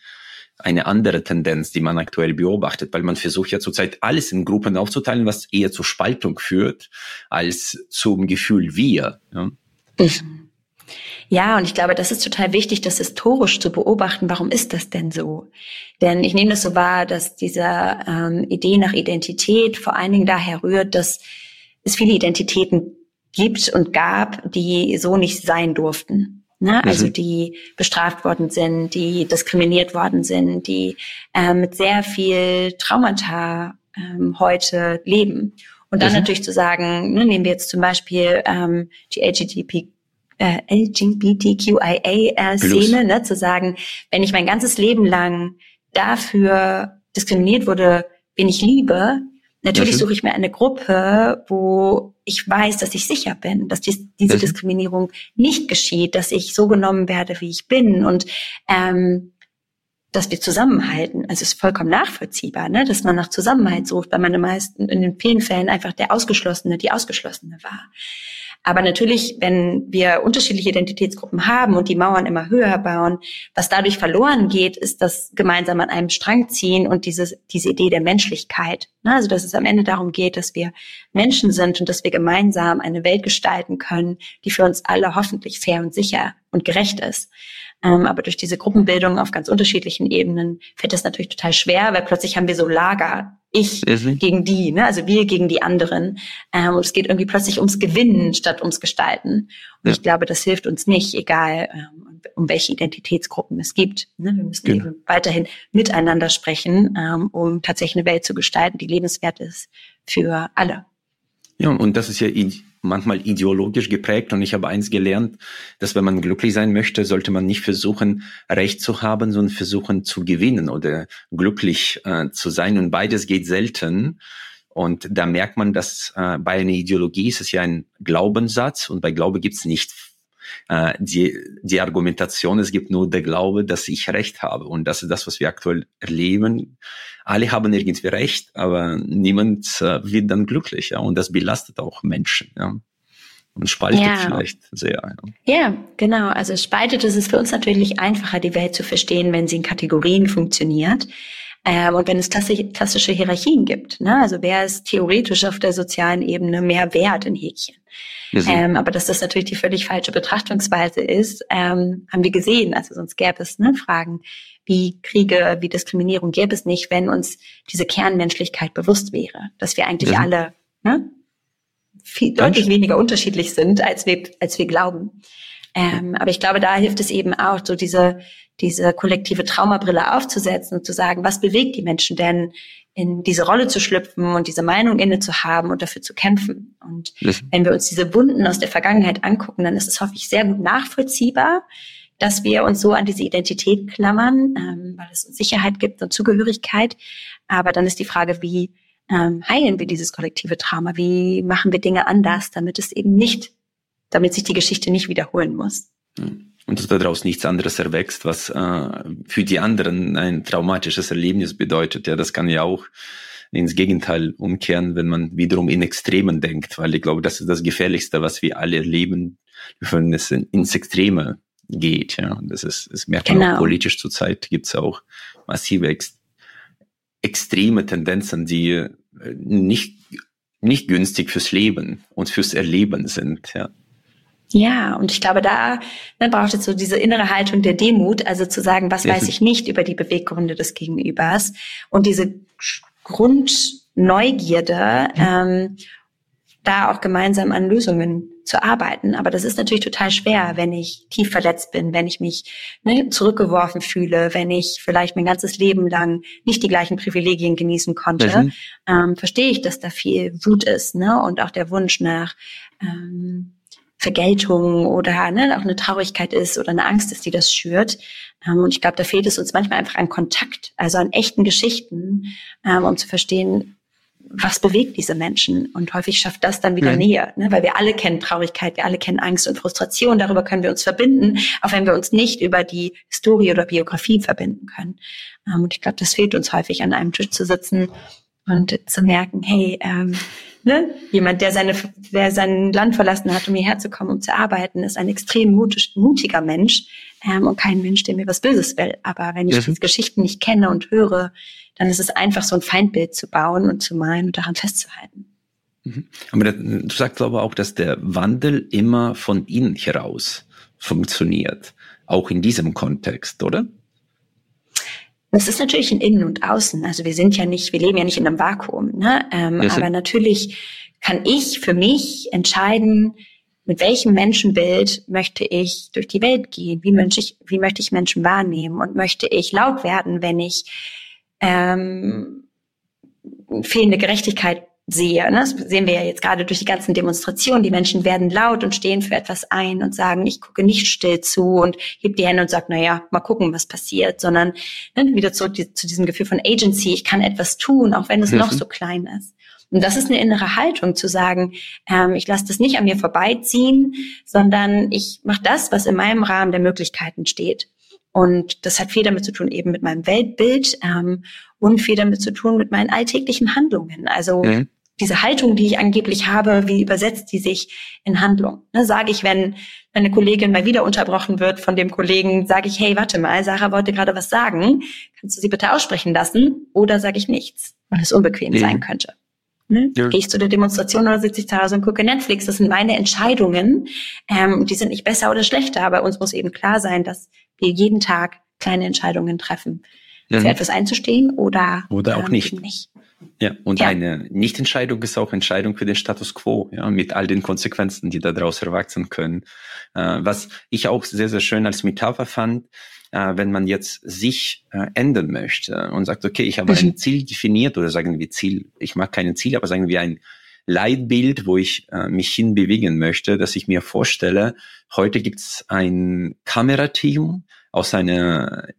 Speaker 2: eine andere Tendenz, die man aktuell beobachtet, weil man versucht ja zurzeit alles in Gruppen aufzuteilen, was eher zur Spaltung führt, als zum Gefühl wir. Ja.
Speaker 1: Ja, und ich glaube, das ist total wichtig, das historisch zu beobachten. Warum ist das denn so? Denn ich nehme das so wahr, dass diese ähm, Idee nach Identität vor allen Dingen daher rührt, dass es viele Identitäten gibt und gab, die so nicht sein durften. Ne? Also mhm. die bestraft worden sind, die diskriminiert worden sind, die äh, mit sehr viel Traumata ähm, heute leben. Und dann mhm. natürlich zu sagen, ne, nehmen wir jetzt zum Beispiel ähm, die LGTB, äh, LGBTQIA-Szene, ne, zu sagen, wenn ich mein ganzes Leben lang dafür diskriminiert wurde, wen ich liebe, Natürlich suche ich mir eine Gruppe, wo ich weiß, dass ich sicher bin, dass dies, diese Diskriminierung nicht geschieht, dass ich so genommen werde, wie ich bin und ähm, dass wir zusammenhalten. Also es ist vollkommen nachvollziehbar, ne, dass man nach Zusammenhalt sucht, weil man in meisten, in den vielen Fällen einfach der Ausgeschlossene, die Ausgeschlossene war. Aber natürlich, wenn wir unterschiedliche Identitätsgruppen haben und die Mauern immer höher bauen, was dadurch verloren geht, ist das gemeinsam an einem Strang ziehen und dieses, diese Idee der Menschlichkeit. Also, dass es am Ende darum geht, dass wir Menschen sind und dass wir gemeinsam eine Welt gestalten können, die für uns alle hoffentlich fair und sicher und gerecht ist. Ähm, aber durch diese Gruppenbildung auf ganz unterschiedlichen Ebenen fällt das natürlich total schwer, weil plötzlich haben wir so Lager, ich gegen die, ne? also wir gegen die anderen. Ähm, und es geht irgendwie plötzlich ums Gewinnen statt ums Gestalten. Und ja. ich glaube, das hilft uns nicht, egal ähm, um welche Identitätsgruppen es gibt. Ne? Wir müssen genau. eben weiterhin miteinander sprechen, ähm, um tatsächlich eine Welt zu gestalten, die lebenswert ist für alle.
Speaker 2: Ja, und das ist ja manchmal ideologisch geprägt. Und ich habe eins gelernt, dass wenn man glücklich sein möchte, sollte man nicht versuchen, Recht zu haben, sondern versuchen zu gewinnen oder glücklich äh, zu sein. Und beides geht selten. Und da merkt man, dass äh, bei einer Ideologie ist es ja ein Glaubenssatz und bei Glaube gibt es nicht äh, die, die Argumentation, es gibt nur der Glaube, dass ich Recht habe. Und das ist das, was wir aktuell erleben. Alle haben irgendwie Recht, aber niemand äh, wird dann glücklich. Ja? Und das belastet auch Menschen. Ja? und spaltet ja. vielleicht sehr.
Speaker 1: Ja. ja, genau. Also spaltet es ist für uns natürlich einfacher, die Welt zu verstehen, wenn sie in Kategorien funktioniert. Ähm, und wenn es klassische Hierarchien gibt, ne? also wer ist theoretisch auf der sozialen Ebene mehr wert in Häkchen? Ähm, aber dass das natürlich die völlig falsche Betrachtungsweise ist, ähm, haben wir gesehen. Also sonst gäbe es ne, Fragen wie Kriege, wie Diskriminierung gäbe es nicht, wenn uns diese Kernmenschlichkeit bewusst wäre, dass wir eigentlich ja. alle ne, viel, deutlich weniger unterschiedlich sind, als wir, als wir glauben. Ähm, aber ich glaube, da hilft es eben auch, so diese diese kollektive Traumabrille aufzusetzen und zu sagen, was bewegt die Menschen denn, in diese Rolle zu schlüpfen und diese Meinung inne zu haben und dafür zu kämpfen. Und wenn wir uns diese Wunden aus der Vergangenheit angucken, dann ist es hoffentlich sehr gut nachvollziehbar, dass wir uns so an diese Identität klammern, ähm, weil es uns Sicherheit gibt und Zugehörigkeit. Aber dann ist die Frage, wie ähm, heilen wir dieses kollektive Trauma? Wie machen wir Dinge anders, damit es eben nicht, damit sich die Geschichte nicht wiederholen muss?
Speaker 2: Mhm und dass daraus nichts anderes erwächst, was äh, für die anderen ein traumatisches Erlebnis bedeutet. Ja, das kann ja auch ins Gegenteil umkehren, wenn man wiederum in Extremen denkt, weil ich glaube, das ist das Gefährlichste, was wir alle erleben, wenn es ins Extreme geht. Ja, das ist, das merkt man genau. auch politisch zurzeit gibt es auch massive ex extreme Tendenzen, die äh, nicht nicht günstig fürs Leben und fürs Erleben sind. Ja.
Speaker 1: Ja, und ich glaube, da ne, braucht es so diese innere Haltung der Demut, also zu sagen, was weiß ich nicht über die Beweggründe des Gegenübers und diese Grundneugierde, ähm, da auch gemeinsam an Lösungen zu arbeiten. Aber das ist natürlich total schwer, wenn ich tief verletzt bin, wenn ich mich ne, zurückgeworfen fühle, wenn ich vielleicht mein ganzes Leben lang nicht die gleichen Privilegien genießen konnte. Mhm. Ähm, verstehe ich, dass da viel Wut ist ne? und auch der Wunsch nach ähm, Vergeltung oder ne, auch eine Traurigkeit ist oder eine Angst ist, die das schürt. Ähm, und ich glaube, da fehlt es uns manchmal einfach an Kontakt, also an echten Geschichten, ähm, um zu verstehen, was bewegt diese Menschen. Und häufig schafft das dann wieder mhm. Nähe, ne? weil wir alle kennen Traurigkeit, wir alle kennen Angst und Frustration, darüber können wir uns verbinden, auch wenn wir uns nicht über die Historie oder Biografie verbinden können. Ähm, und ich glaube, das fehlt uns häufig, an einem Tisch zu sitzen und zu merken, hey, ähm, ne, jemand, der seine, der sein Land verlassen hat, um hierher zu kommen, um zu arbeiten, ist ein extrem mutig, mutiger Mensch ähm, und kein Mensch, der mir was Böses will. Aber wenn ich mhm. diese Geschichten nicht kenne und höre, dann ist es einfach so ein Feindbild zu bauen und zu malen und daran festzuhalten.
Speaker 2: Mhm. Aber du sagst aber auch, dass der Wandel immer von innen heraus funktioniert, auch in diesem Kontext, oder?
Speaker 1: Das ist natürlich in Innen und Außen. Also wir sind ja nicht, wir leben ja nicht in einem Vakuum. Ne? Ähm, aber natürlich kann ich für mich entscheiden, mit welchem Menschenbild möchte ich durch die Welt gehen? Wie, möchte ich, wie möchte ich Menschen wahrnehmen? Und möchte ich laut werden, wenn ich ähm, fehlende Gerechtigkeit sehe. Ne? Das sehen wir ja jetzt gerade durch die ganzen Demonstrationen. Die Menschen werden laut und stehen für etwas ein und sagen, ich gucke nicht still zu und heb die Hände und sage, na ja, mal gucken, was passiert, sondern ne, wieder zu, zu diesem Gefühl von Agency. Ich kann etwas tun, auch wenn es mhm. noch so klein ist. Und das ist eine innere Haltung zu sagen, ähm, ich lasse das nicht an mir vorbeiziehen, sondern ich mache das, was in meinem Rahmen der Möglichkeiten steht. Und das hat viel damit zu tun eben mit meinem Weltbild ähm, und viel damit zu tun mit meinen alltäglichen Handlungen. Also mhm diese Haltung, die ich angeblich habe, wie übersetzt die sich in Handlung? Ne, sage ich, wenn meine Kollegin mal wieder unterbrochen wird von dem Kollegen, sage ich, hey, warte mal, Sarah wollte gerade was sagen, kannst du sie bitte aussprechen lassen? Oder sage ich nichts, weil es unbequem mhm. sein könnte. Ne? Ja. Gehe ich zu der Demonstration oder sitze ich zu Hause und gucke Netflix? Das sind meine Entscheidungen. Ähm, die sind nicht besser oder schlechter, aber uns muss eben klar sein, dass wir jeden Tag kleine Entscheidungen treffen. Ja. Für etwas einzustehen oder,
Speaker 2: oder auch ähm, nicht. nicht. Ja, und ja. eine Nichtentscheidung ist auch Entscheidung für den Status quo, ja, mit all den Konsequenzen, die daraus erwachsen können. Äh, was ich auch sehr, sehr schön als Metapher fand, äh, wenn man jetzt sich äh, ändern möchte und sagt, okay, ich habe mhm. ein Ziel definiert oder sagen wir Ziel, ich mag kein Ziel, aber sagen wir ein Leitbild, wo ich äh, mich hinbewegen möchte, dass ich mir vorstelle, heute gibt's ein Kamerateam aus einer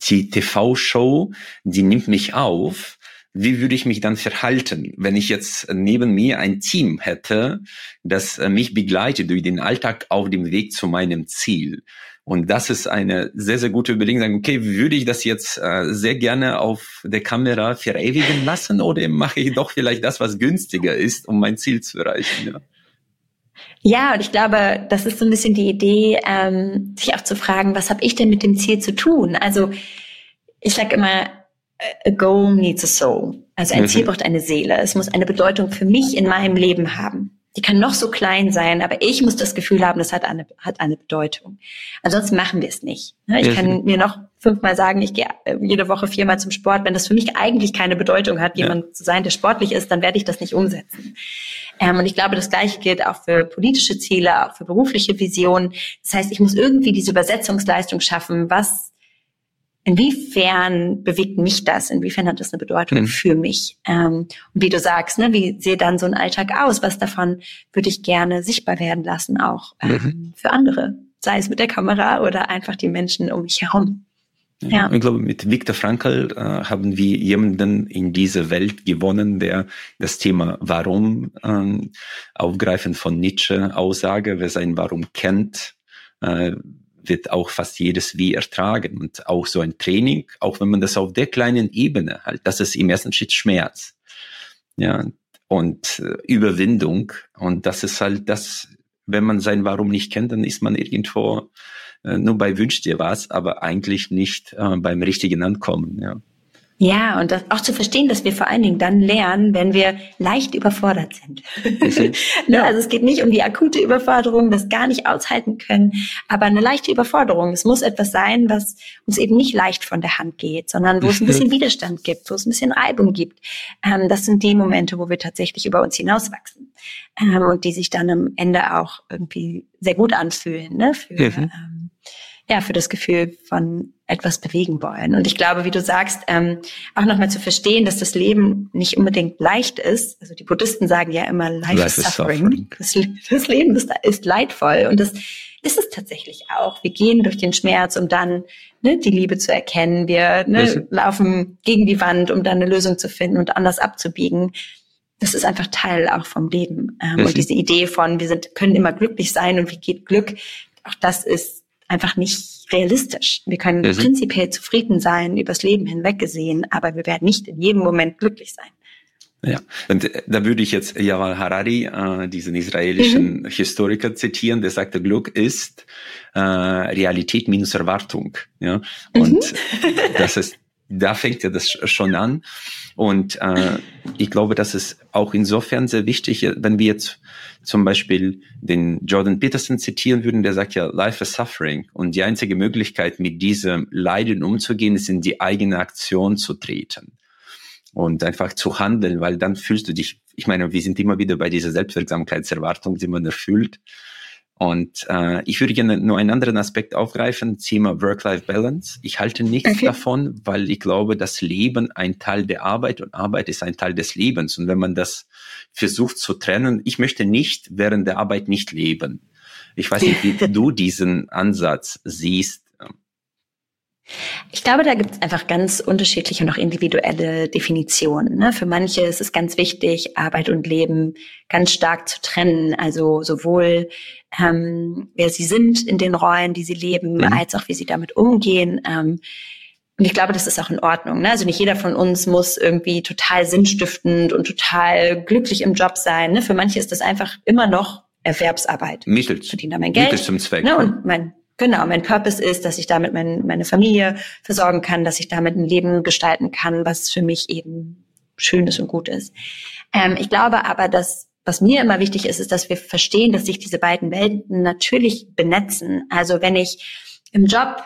Speaker 2: TV-Show, die nimmt mich auf wie würde ich mich dann verhalten, wenn ich jetzt neben mir ein Team hätte, das äh, mich begleitet durch den Alltag auf dem Weg zu meinem Ziel? Und das ist eine sehr, sehr gute Überlegung. Sagen, okay, würde ich das jetzt äh, sehr gerne auf der Kamera verewigen lassen oder mache ich doch vielleicht das, was günstiger ist, um mein Ziel zu erreichen? Ja.
Speaker 1: Ja, und ich glaube, das ist so ein bisschen die Idee, ähm, sich auch zu fragen, was habe ich denn mit dem Ziel zu tun? Also ich sage immer, a goal needs a soul. Also ein mhm. Ziel braucht eine Seele. Es muss eine Bedeutung für mich in meinem Leben haben. Die kann noch so klein sein, aber ich muss das Gefühl haben, das hat eine, hat eine Bedeutung. Ansonsten machen wir es nicht. Ne? Ich kann mir noch fünfmal sagen, ich gehe äh, jede Woche viermal zum Sport. Wenn das für mich eigentlich keine Bedeutung hat, jemand ja. zu sein, der sportlich ist, dann werde ich das nicht umsetzen. Ähm, und ich glaube, das Gleiche gilt auch für politische Ziele, auch für berufliche Visionen. Das heißt, ich muss irgendwie diese Übersetzungsleistung schaffen. Was inwiefern bewegt mich das? Inwiefern hat das eine Bedeutung mhm. für mich? Ähm, und wie du sagst, ne, wie sieht dann so ein Alltag aus? Was davon würde ich gerne sichtbar werden lassen, auch ähm, mhm. für andere? Sei es mit der Kamera oder einfach die Menschen um mich herum.
Speaker 2: Ja. Ich glaube, mit Viktor Frankl äh, haben wir jemanden in dieser Welt gewonnen, der das Thema Warum äh, aufgreifen von Nietzsche Aussage, wer sein Warum kennt, äh, wird auch fast jedes Wie ertragen. Und auch so ein Training, auch wenn man das auf der kleinen Ebene halt, das ist im ersten Schritt Schmerz. Ja, und äh, Überwindung. Und das ist halt das, wenn man sein Warum nicht kennt, dann ist man irgendwo äh, nur bei Wünscht dir was, aber eigentlich nicht äh, beim richtigen Ankommen. Ja.
Speaker 1: Ja, und das auch zu verstehen, dass wir vor allen Dingen dann lernen, wenn wir leicht überfordert sind. Ne, ja. Also es geht nicht um die akute Überforderung, das gar nicht aushalten können, aber eine leichte Überforderung. Es muss etwas sein, was uns eben nicht leicht von der Hand geht, sondern wo es ein bisschen Widerstand gibt, wo es ein bisschen Reibung gibt. Ähm, das sind die Momente, wo wir tatsächlich über uns hinauswachsen ähm, und die sich dann am Ende auch irgendwie sehr gut anfühlen ne? für, mhm. ähm, ja, für das Gefühl von etwas bewegen wollen. Und ich glaube, wie du sagst, ähm, auch nochmal zu verstehen, dass das Leben nicht unbedingt leicht ist. Also die Buddhisten sagen ja immer, life, life is suffering. Is suffering. Das, das, Leben ist, ist leidvoll. Und das ist es tatsächlich auch. Wir gehen durch den Schmerz, um dann ne, die Liebe zu erkennen. Wir ne, laufen gegen die Wand, um dann eine Lösung zu finden und anders abzubiegen. Das ist einfach Teil auch vom Leben. Ähm, und diese Idee von, wir sind, können immer glücklich sein und wie geht Glück, auch das ist einfach nicht realistisch. Wir können mhm. prinzipiell zufrieden sein, übers Leben hinweg gesehen, aber wir werden nicht in jedem Moment glücklich sein.
Speaker 2: Ja, und äh, da würde ich jetzt Yaval Harari, äh, diesen israelischen mhm. Historiker zitieren, der sagte, Glück ist äh, Realität minus Erwartung. Ja, und mhm. das ist, da fängt ja das schon an. Und äh, ich glaube, das ist auch insofern sehr wichtig, wenn wir jetzt zum Beispiel den Jordan Peterson zitieren würden, der sagt ja, Life is Suffering. Und die einzige Möglichkeit, mit diesem Leiden umzugehen, ist in die eigene Aktion zu treten und einfach zu handeln, weil dann fühlst du dich, ich meine, wir sind immer wieder bei dieser Selbstwirksamkeitserwartung, die man erfüllt. Und äh, ich würde gerne nur einen anderen Aspekt aufgreifen, Thema Work-Life-Balance. Ich halte nichts okay. davon, weil ich glaube, das Leben ein Teil der Arbeit und Arbeit ist ein Teil des Lebens. Und wenn man das versucht zu trennen, ich möchte nicht während der Arbeit nicht leben. Ich weiß nicht, wie du diesen Ansatz siehst.
Speaker 1: Ich glaube, da gibt es einfach ganz unterschiedliche und auch individuelle Definitionen. Ne? Für manche ist es ganz wichtig, Arbeit und Leben ganz stark zu trennen. Also sowohl ähm, wer sie sind in den Rollen, die sie leben, mhm. als auch wie sie damit umgehen. Ähm, und ich glaube, das ist auch in Ordnung. Ne? Also nicht jeder von uns muss irgendwie total sinnstiftend und total glücklich im Job sein. Ne? Für manche ist das einfach immer noch Erwerbsarbeit.
Speaker 2: Mittel. Ich
Speaker 1: verdiene da mein Geld.
Speaker 2: Mittel zum Zweck.
Speaker 1: Ne? Und mein Genau, mein Purpose ist, dass ich damit mein, meine Familie versorgen kann, dass ich damit ein Leben gestalten kann, was für mich eben schön ist und gut ist. Ähm, ich glaube aber, dass was mir immer wichtig ist, ist, dass wir verstehen, dass sich diese beiden Welten natürlich benetzen. Also wenn ich im Job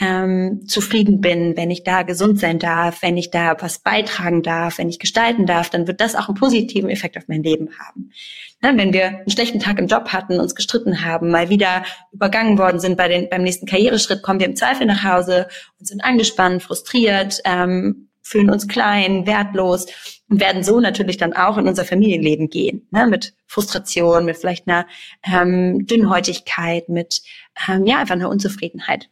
Speaker 1: ähm, zufrieden bin, wenn ich da gesund sein darf, wenn ich da was beitragen darf, wenn ich gestalten darf, dann wird das auch einen positiven Effekt auf mein Leben haben. Na, wenn wir einen schlechten Tag im Job hatten, uns gestritten haben, mal wieder übergangen worden sind bei den, beim nächsten Karriereschritt, kommen wir im Zweifel nach Hause und sind angespannt, frustriert, ähm, fühlen uns klein, wertlos und werden so natürlich dann auch in unser Familienleben gehen, ne, mit Frustration, mit vielleicht einer ähm, Dünnhäutigkeit, mit ähm, ja einfach einer Unzufriedenheit.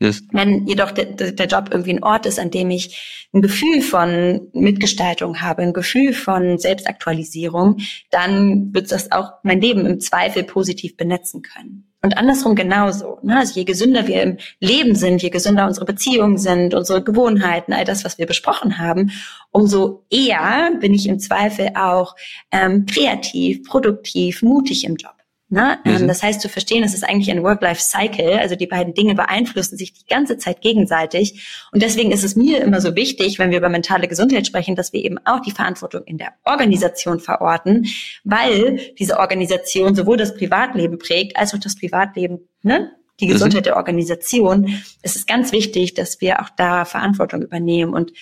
Speaker 1: Yes. Wenn jedoch der, der Job irgendwie ein Ort ist, an dem ich ein Gefühl von Mitgestaltung habe, ein Gefühl von Selbstaktualisierung, dann wird das auch mein Leben im Zweifel positiv benetzen können. Und andersrum genauso. Ne? Also je gesünder wir im Leben sind, je gesünder unsere Beziehungen sind, unsere Gewohnheiten, all das, was wir besprochen haben, umso eher bin ich im Zweifel auch ähm, kreativ, produktiv, mutig im Job. Ne? Mhm. Das heißt, zu verstehen, es ist eigentlich ein Work-Life-Cycle, also die beiden Dinge beeinflussen sich die ganze Zeit gegenseitig. Und deswegen ist es mir immer so wichtig, wenn wir über mentale Gesundheit sprechen, dass wir eben auch die Verantwortung in der Organisation verorten, weil diese Organisation sowohl das Privatleben prägt, als auch das Privatleben, ne? die mhm. Gesundheit mhm. der Organisation. Es ist ganz wichtig, dass wir auch da Verantwortung übernehmen und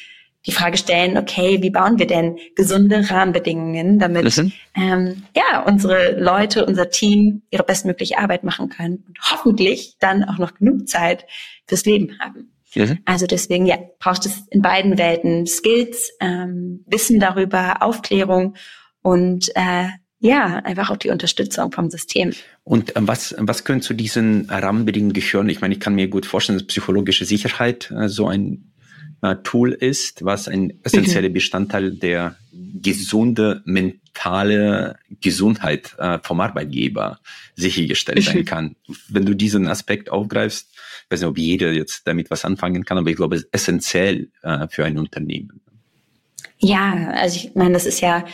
Speaker 1: die Frage stellen, okay, wie bauen wir denn gesunde Rahmenbedingungen, damit ähm, ja unsere Leute, unser Team ihre bestmögliche Arbeit machen können und hoffentlich dann auch noch genug Zeit fürs Leben haben. Mhm. Also deswegen ja, braucht es in beiden Welten Skills, ähm, Wissen darüber, Aufklärung und äh, ja, einfach auch die Unterstützung vom System.
Speaker 2: Und äh, was, was können zu diesen Rahmenbedingungen gehören? Ich meine, ich kann mir gut vorstellen, dass psychologische Sicherheit äh, so ein äh, Tool ist, was ein essentieller mhm. Bestandteil der gesunde mentale Gesundheit äh, vom Arbeitgeber sichergestellt sein mhm. kann. Wenn du diesen Aspekt aufgreifst, weiß nicht, ob jeder jetzt damit was anfangen kann, aber ich glaube, es ist essentiell äh, für ein Unternehmen.
Speaker 1: Ja, also ich meine, das ist ja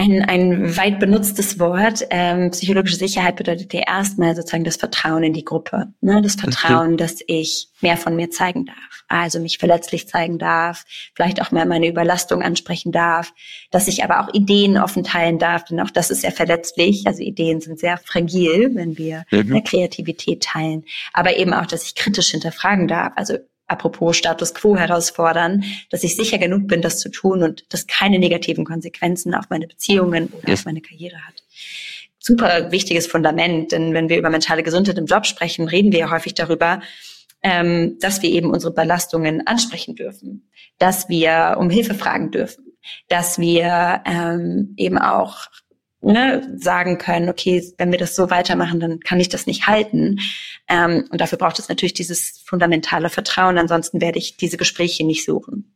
Speaker 1: ein, ein weit benutztes Wort. Ähm, psychologische Sicherheit bedeutet ja erstmal sozusagen das Vertrauen in die Gruppe. Ne? Das Vertrauen, dass ich mehr von mir zeigen darf. Also mich verletzlich zeigen darf, vielleicht auch mal meine Überlastung ansprechen darf, dass ich aber auch Ideen offen teilen darf, denn auch das ist sehr verletzlich. Also Ideen sind sehr fragil, wenn wir mhm. Kreativität teilen. Aber eben auch, dass ich kritisch hinterfragen darf. Also apropos Status quo herausfordern, dass ich sicher genug bin, das zu tun und das keine negativen Konsequenzen auf meine Beziehungen oder auf meine Karriere hat. Super wichtiges Fundament, denn wenn wir über mentale Gesundheit im Job sprechen, reden wir ja häufig darüber, ähm, dass wir eben unsere Belastungen ansprechen dürfen, dass wir um Hilfe fragen dürfen, dass wir ähm, eben auch ne, sagen können, okay, wenn wir das so weitermachen, dann kann ich das nicht halten. Ähm, und dafür braucht es natürlich dieses fundamentale Vertrauen. Ansonsten werde ich diese Gespräche nicht suchen.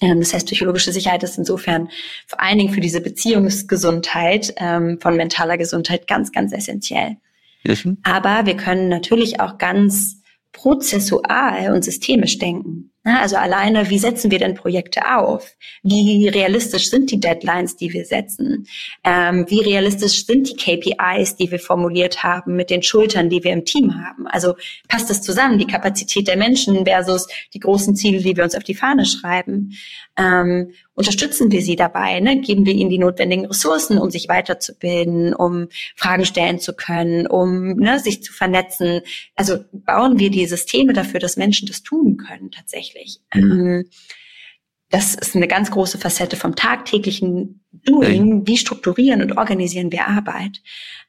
Speaker 1: Ähm, das heißt, psychologische Sicherheit ist insofern vor allen Dingen für diese Beziehungsgesundheit ähm, von mentaler Gesundheit ganz, ganz essentiell. Mhm. Aber wir können natürlich auch ganz prozessual und systemisch denken. Also alleine, wie setzen wir denn Projekte auf? Wie realistisch sind die Deadlines, die wir setzen? Ähm, wie realistisch sind die KPIs, die wir formuliert haben mit den Schultern, die wir im Team haben? Also passt das zusammen, die Kapazität der Menschen versus die großen Ziele, die wir uns auf die Fahne schreiben? Ähm, unterstützen wir sie dabei? Ne? Geben wir ihnen die notwendigen Ressourcen, um sich weiterzubilden, um Fragen stellen zu können, um ne, sich zu vernetzen? Also bauen wir die Systeme dafür, dass Menschen das tun können tatsächlich. Ähm, das ist eine ganz große Facette vom tagtäglichen Doing. Wie strukturieren und organisieren wir Arbeit?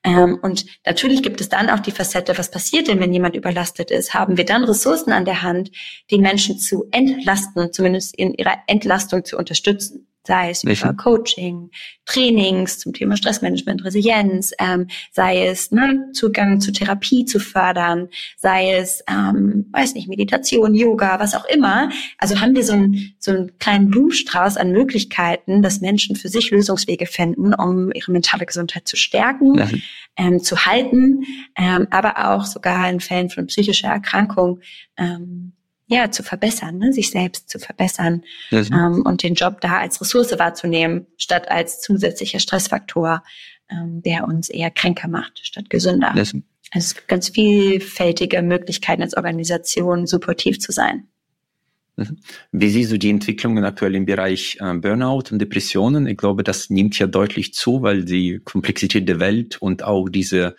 Speaker 1: Ähm, und natürlich gibt es dann auch die Facette, was passiert denn, wenn jemand überlastet ist? Haben wir dann Ressourcen an der Hand, den Menschen zu entlasten, zumindest in ihrer Entlastung zu unterstützen? Sei es Welchen? über Coaching, Trainings zum Thema Stressmanagement, Resilienz, ähm, sei es ne, Zugang zu Therapie zu fördern, sei es, ähm, weiß nicht, Meditation, Yoga, was auch immer. Also haben wir so, ein, so einen kleinen Blumenstrauß an Möglichkeiten, dass Menschen für sich Lösungswege finden, um ihre mentale Gesundheit zu stärken, ähm, zu halten, ähm, aber auch sogar in Fällen von psychischer Erkrankung ähm, ja, zu verbessern, ne? sich selbst zu verbessern ähm, und den Job da als Ressource wahrzunehmen, statt als zusätzlicher Stressfaktor, ähm, der uns eher kränker macht, statt gesünder. Das also es gibt ganz vielfältige Möglichkeiten als Organisation, supportiv zu sein.
Speaker 2: Wie siehst du die Entwicklungen aktuell im Bereich äh, Burnout und Depressionen? Ich glaube, das nimmt ja deutlich zu, weil die Komplexität der Welt und auch diese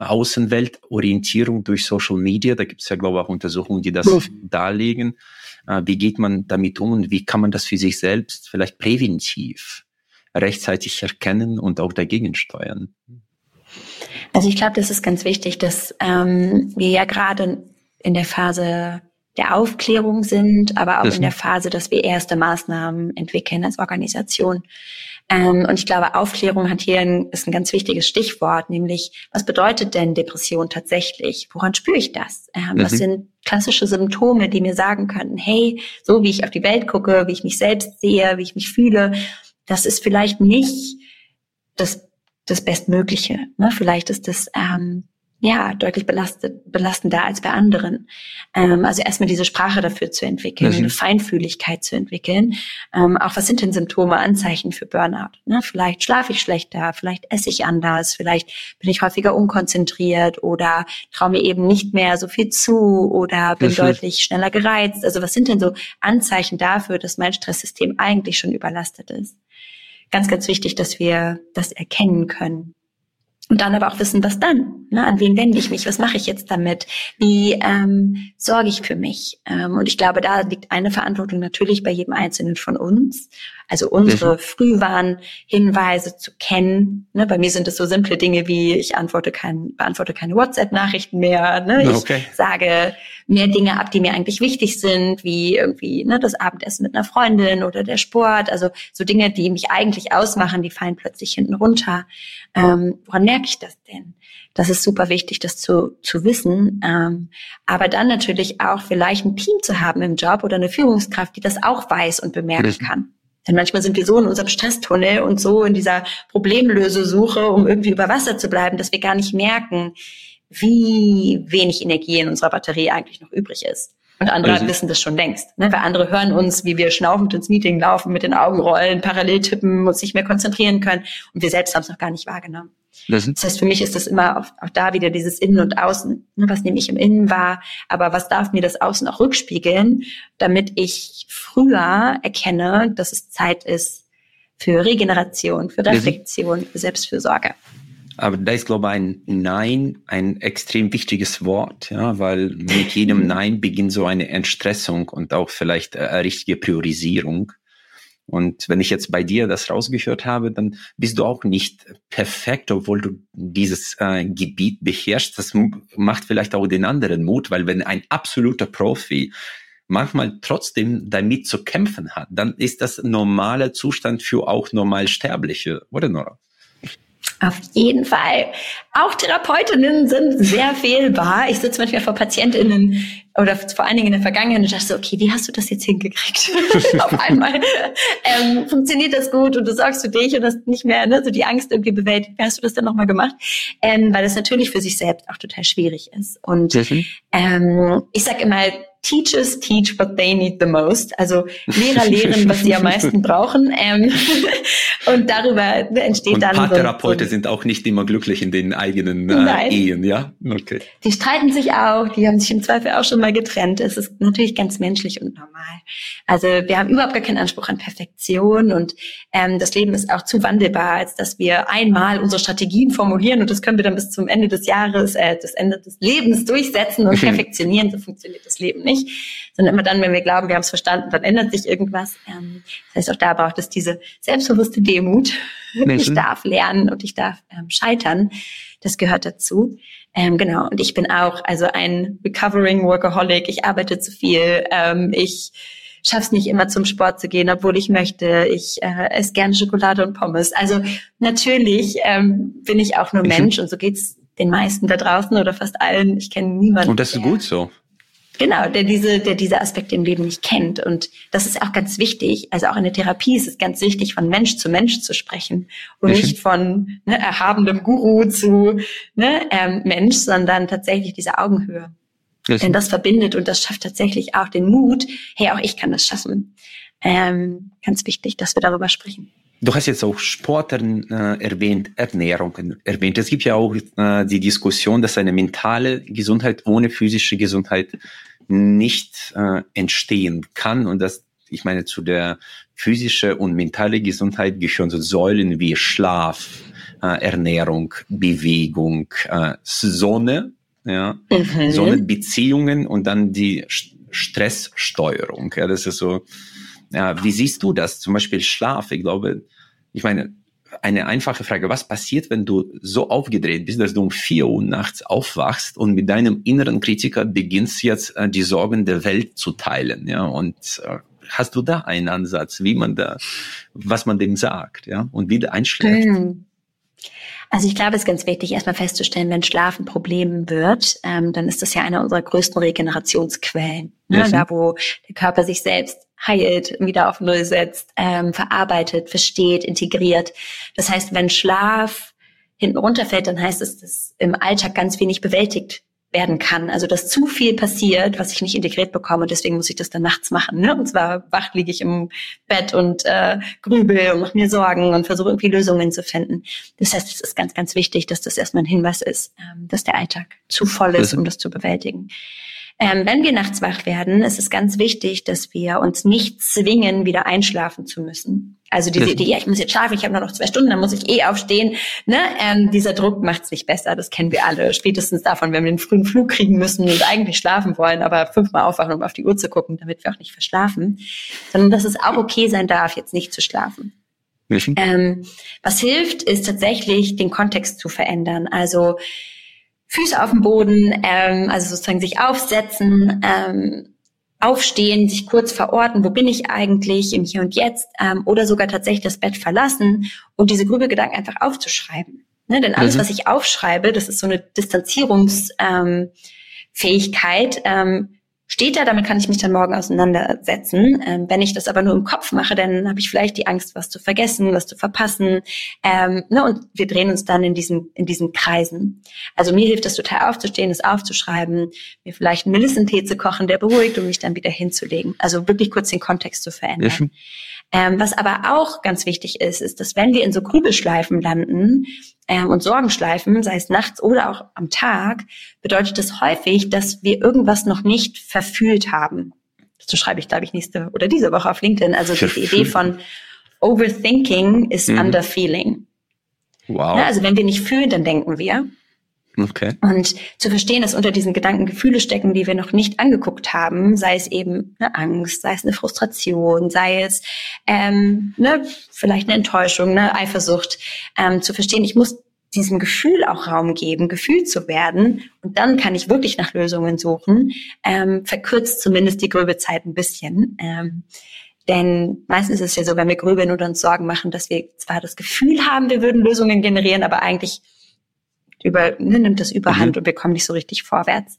Speaker 2: Außenweltorientierung durch Social Media. Da gibt es ja, glaube ich, auch Untersuchungen, die das ja. darlegen. Äh, wie geht man damit um und wie kann man das für sich selbst vielleicht präventiv rechtzeitig erkennen und auch dagegen steuern?
Speaker 1: Also ich glaube, das ist ganz wichtig, dass ähm, wir ja gerade in der Phase der Aufklärung sind, aber auch das in der Phase, dass wir erste Maßnahmen entwickeln als Organisation. Ähm, und ich glaube, Aufklärung hat hier ein, ist ein ganz wichtiges Stichwort, nämlich was bedeutet denn Depression tatsächlich? Woran spüre ich das? Ähm, mhm. Was sind klassische Symptome, die mir sagen könnten, hey, so wie ich auf die Welt gucke, wie ich mich selbst sehe, wie ich mich fühle, das ist vielleicht nicht das, das Bestmögliche. Ne? Vielleicht ist das ähm, ja, deutlich belastet, belastender als bei anderen. Ähm, also erstmal diese Sprache dafür zu entwickeln, mhm. eine Feinfühligkeit zu entwickeln. Ähm, auch was sind denn Symptome, Anzeichen für Burnout? Ne? Vielleicht schlafe ich schlechter, vielleicht esse ich anders, vielleicht bin ich häufiger unkonzentriert oder traue mir eben nicht mehr so viel zu oder bin mhm. deutlich schneller gereizt. Also was sind denn so Anzeichen dafür, dass mein Stresssystem eigentlich schon überlastet ist? Ganz, ganz wichtig, dass wir das erkennen können. Und dann aber auch wissen, was dann? Ne? An wen wende ich mich? Was mache ich jetzt damit? Wie ähm, sorge ich für mich? Ähm, und ich glaube, da liegt eine Verantwortung natürlich bei jedem Einzelnen von uns. Also unsere mhm. Frühwarnhinweise zu kennen. Ne, bei mir sind es so simple Dinge wie ich antworte kein, beantworte keine WhatsApp-Nachrichten mehr. Ne? Ich okay. sage mehr Dinge ab, die mir eigentlich wichtig sind, wie irgendwie ne, das Abendessen mit einer Freundin oder der Sport. Also so Dinge, die mich eigentlich ausmachen, die fallen plötzlich hinten runter. Ähm, woran merke ich das denn? Das ist super wichtig, das zu, zu wissen. Ähm, aber dann natürlich auch vielleicht ein Team zu haben im Job oder eine Führungskraft, die das auch weiß und bemerken kann. Denn manchmal sind wir so in unserem Stresstunnel und so in dieser Problemlösesuche, um irgendwie über Wasser zu bleiben, dass wir gar nicht merken, wie wenig Energie in unserer Batterie eigentlich noch übrig ist. Und andere also, wissen das schon längst. Ne? Weil andere hören uns, wie wir schnaufend ins Meeting laufen, mit den Augen rollen, parallel tippen, uns nicht mehr konzentrieren können. Und wir selbst haben es noch gar nicht wahrgenommen. Das, das heißt, für mich ist das immer auch, auch da wieder dieses Innen und Außen. Ne? Was nehme ich im Innen wahr? Aber was darf mir das Außen auch rückspiegeln, damit ich früher erkenne, dass es Zeit ist für Regeneration, für Reflexion, für Selbstfürsorge.
Speaker 2: Aber da ist, glaube ich, ein Nein ein extrem wichtiges Wort, ja, weil mit jedem Nein beginnt so eine Entstressung und auch vielleicht eine richtige Priorisierung. Und wenn ich jetzt bei dir das rausgehört habe, dann bist du auch nicht perfekt, obwohl du dieses äh, Gebiet beherrschst. Das macht vielleicht auch den anderen Mut, weil wenn ein absoluter Profi manchmal trotzdem damit zu kämpfen hat, dann ist das normaler Zustand für auch Normalsterbliche, oder Nora?
Speaker 1: Auf jeden Fall. Auch Therapeutinnen sind sehr fehlbar. Ich sitze manchmal vor PatientInnen oder vor allen Dingen in der Vergangenheit und dachte so, okay, wie hast du das jetzt hingekriegt? Auf einmal ähm, funktioniert das gut und du sorgst für dich und hast nicht mehr ne, so die Angst irgendwie bewältigt. Wie hast du das denn nochmal gemacht? Ähm, weil das natürlich für sich selbst auch total schwierig ist. Und ähm, ich sag immer, Teachers teach what they need the most. Also Lehrer lehren, was sie am meisten brauchen. Ähm, und darüber entsteht und dann.
Speaker 2: Paartherapeuten so, sind auch nicht immer glücklich in den eigenen äh, Ehen, ja?
Speaker 1: Okay. Die streiten sich auch, die haben sich im Zweifel auch schon mal getrennt. Es ist natürlich ganz menschlich und normal. Also wir haben überhaupt gar keinen Anspruch an Perfektion und ähm, das Leben ist auch zu wandelbar, als dass wir einmal unsere Strategien formulieren und das können wir dann bis zum Ende des Jahres, äh, das Ende des Lebens durchsetzen und perfektionieren. So funktioniert das Leben nicht nicht, sondern immer dann, wenn wir glauben, wir haben es verstanden, dann ändert sich irgendwas. Ähm, das heißt, auch da braucht es diese selbstbewusste Demut. Ich darf lernen und ich darf ähm, scheitern. Das gehört dazu. Ähm, genau. Und ich bin auch also ein recovering Workaholic. Ich arbeite zu viel. Ähm, ich schaff's nicht immer zum Sport zu gehen, obwohl ich möchte. Ich äh, esse gerne Schokolade und Pommes. Also natürlich ähm, bin ich auch nur Mensch und so geht's den meisten da draußen oder fast allen. Ich kenne niemanden.
Speaker 2: Und das ist gut so.
Speaker 1: Genau, der diese, der diese Aspekte im Leben nicht kennt. Und das ist auch ganz wichtig. Also auch in der Therapie ist es ganz wichtig, von Mensch zu Mensch zu sprechen und nicht von ne, erhabenem Guru zu ne, ähm, Mensch, sondern tatsächlich diese Augenhöhe. Das Denn das verbindet und das schafft tatsächlich auch den Mut, hey, auch ich kann das schaffen. Ähm, ganz wichtig, dass wir darüber sprechen.
Speaker 2: Du hast jetzt auch Sport äh, erwähnt, Ernährung erwähnt. Es gibt ja auch äh, die Diskussion, dass eine mentale Gesundheit ohne physische Gesundheit nicht äh, entstehen kann und dass ich meine, zu der physische und mentale Gesundheit gehören so Säulen wie Schlaf, äh, Ernährung, Bewegung, äh, Sonne, ja, mhm. Sonnenbeziehungen und dann die Stresssteuerung. Ja, das ist so. Ja, wie siehst du das? Zum Beispiel Schlaf. Ich glaube, ich meine, eine einfache Frage. Was passiert, wenn du so aufgedreht bist, dass du um vier Uhr nachts aufwachst und mit deinem inneren Kritiker beginnst jetzt äh, die Sorgen der Welt zu teilen, ja? Und äh, hast du da einen Ansatz, wie man da, was man dem sagt, ja? Und wieder einschläft? Mhm.
Speaker 1: Also ich glaube, es ist ganz wichtig, erstmal festzustellen, wenn Schlaf ein Problem wird, ähm, dann ist das ja eine unserer größten Regenerationsquellen. Ne? Da, wo der Körper sich selbst heilt, wieder auf Null setzt, ähm, verarbeitet, versteht, integriert. Das heißt, wenn Schlaf hinten runterfällt, dann heißt es, dass im Alltag ganz wenig bewältigt werden kann. Also dass zu viel passiert, was ich nicht integriert bekomme. Und deswegen muss ich das dann nachts machen. Ne? Und zwar wach liege ich im Bett und äh, grübel und mache mir Sorgen und versuche irgendwie Lösungen zu finden. Das heißt, es ist ganz, ganz wichtig, dass das erstmal ein Hinweis ist, ähm, dass der Alltag zu voll ist, um das zu bewältigen. Ähm, wenn wir nachts wach werden, ist es ganz wichtig, dass wir uns nicht zwingen, wieder einschlafen zu müssen. Also diese Idee, ja, ich muss jetzt schlafen, ich habe nur noch zwei Stunden, dann muss ich eh aufstehen. Ne? Ähm, dieser Druck macht es nicht besser, das kennen wir alle. Spätestens davon, wenn wir einen frühen Flug kriegen müssen und eigentlich schlafen wollen, aber fünfmal aufwachen, um auf die Uhr zu gucken, damit wir auch nicht verschlafen. Sondern dass es auch okay sein darf, jetzt nicht zu schlafen. Ähm, was hilft, ist tatsächlich, den Kontext zu verändern. Also Füße auf dem Boden, ähm, also sozusagen sich aufsetzen, ähm, aufstehen, sich kurz verorten, wo bin ich eigentlich im Hier und Jetzt, ähm, oder sogar tatsächlich das Bett verlassen und diese Grübelgedanken einfach aufzuschreiben. Ne? Denn alles, mhm. was ich aufschreibe, das ist so eine Distanzierungsfähigkeit, ähm, steht da, damit kann ich mich dann morgen auseinandersetzen. Ähm, wenn ich das aber nur im Kopf mache, dann habe ich vielleicht die Angst, was zu vergessen, was zu verpassen. Ähm, ne, und wir drehen uns dann in diesen, in diesen Kreisen. Also mir hilft es total aufzustehen, es aufzuschreiben, mir vielleicht einen Melissentee zu kochen, der beruhigt, um mich dann wieder hinzulegen. Also wirklich kurz den Kontext zu verändern. Ähm, was aber auch ganz wichtig ist, ist, dass wenn wir in so Grübelschleifen landen ähm, und Sorgenschleifen, sei es nachts oder auch am Tag, bedeutet das häufig, dass wir irgendwas noch nicht verfühlt haben. Dazu schreibe ich, glaube ich, nächste oder diese Woche auf LinkedIn. Also die Idee von Overthinking is mhm. Underfeeling. Wow. Ja, also wenn wir nicht fühlen, dann denken wir. Okay. Und zu verstehen, dass unter diesen Gedanken Gefühle stecken, die wir noch nicht angeguckt haben, sei es eben eine Angst, sei es eine Frustration, sei es ähm, ne, vielleicht eine Enttäuschung, eine Eifersucht, ähm, zu verstehen, ich muss diesem Gefühl auch Raum geben, gefühlt zu werden. Und dann kann ich wirklich nach Lösungen suchen. Ähm, verkürzt zumindest die Gröbezeit ein bisschen. Ähm, denn meistens ist es ja so, wenn wir grübeln oder uns Sorgen machen, dass wir zwar das Gefühl haben, wir würden Lösungen generieren, aber eigentlich über, ne, nimmt das überhand mhm. und wir kommen nicht so richtig vorwärts.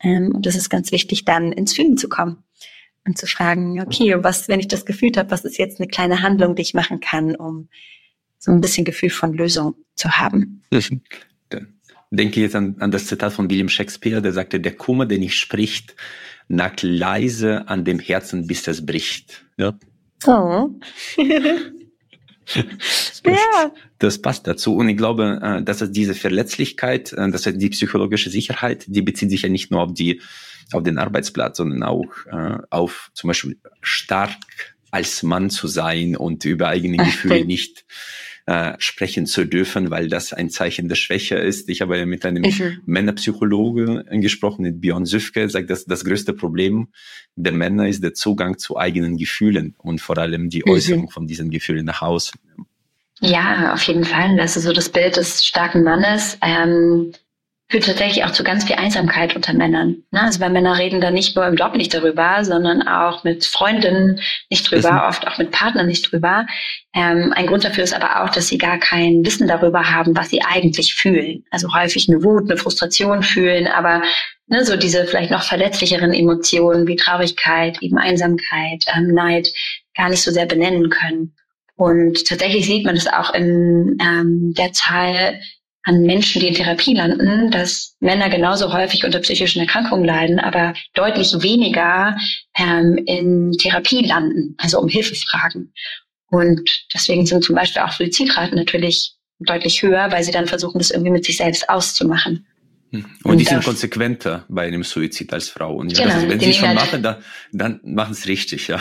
Speaker 1: Ähm, und das ist ganz wichtig, dann ins Fühlen zu kommen und zu fragen, okay, was, wenn ich das gefühlt habe, was ist jetzt eine kleine Handlung, die ich machen kann, um so ein bisschen Gefühl von Lösung zu haben.
Speaker 2: Denke jetzt an, an das Zitat von William Shakespeare, der sagte, der Kummer, der nicht spricht, nagt leise an dem Herzen, bis das bricht. Ja? Oh. ja. Das passt dazu. Und ich glaube, äh, dass es diese Verletzlichkeit, äh, dass es die psychologische Sicherheit, die bezieht sich ja nicht nur auf die, auf den Arbeitsplatz, sondern auch äh, auf zum Beispiel stark als Mann zu sein und über eigene Gefühle nicht äh, sprechen zu dürfen, weil das ein Zeichen der Schwäche ist. Ich habe ja mit einem mhm. Männerpsychologe gesprochen, mit Björn Süfke, sagt, dass das größte Problem der Männer ist der Zugang zu eigenen Gefühlen und vor allem die mhm. Äußerung von diesen Gefühlen nach außen.
Speaker 1: Ja, auf jeden Fall. Das ist so das Bild des starken Mannes. Ähm, führt tatsächlich auch zu ganz viel Einsamkeit unter Männern. Ne? Also weil Männer reden da nicht nur im Job nicht darüber, sondern auch mit Freundinnen nicht drüber, oft auch mit Partnern nicht drüber. Ähm, ein Grund dafür ist aber auch, dass sie gar kein Wissen darüber haben, was sie eigentlich fühlen. Also häufig eine Wut, eine Frustration fühlen, aber ne, so diese vielleicht noch verletzlicheren Emotionen wie Traurigkeit, eben Einsamkeit, ähm, Neid gar nicht so sehr benennen können. Und tatsächlich sieht man das auch in ähm, der Zahl an Menschen, die in Therapie landen, dass Männer genauso häufig unter psychischen Erkrankungen leiden, aber deutlich weniger ähm, in Therapie landen, also um Hilfe fragen. Und deswegen sind zum Beispiel auch Suizidraten natürlich deutlich höher, weil sie dann versuchen, das irgendwie mit sich selbst auszumachen.
Speaker 2: Hm. Und, und die sind konsequenter bei einem Suizid als Frauen. Ja, genau, wenn sie es schon halt machen, dann, dann machen es richtig, ja.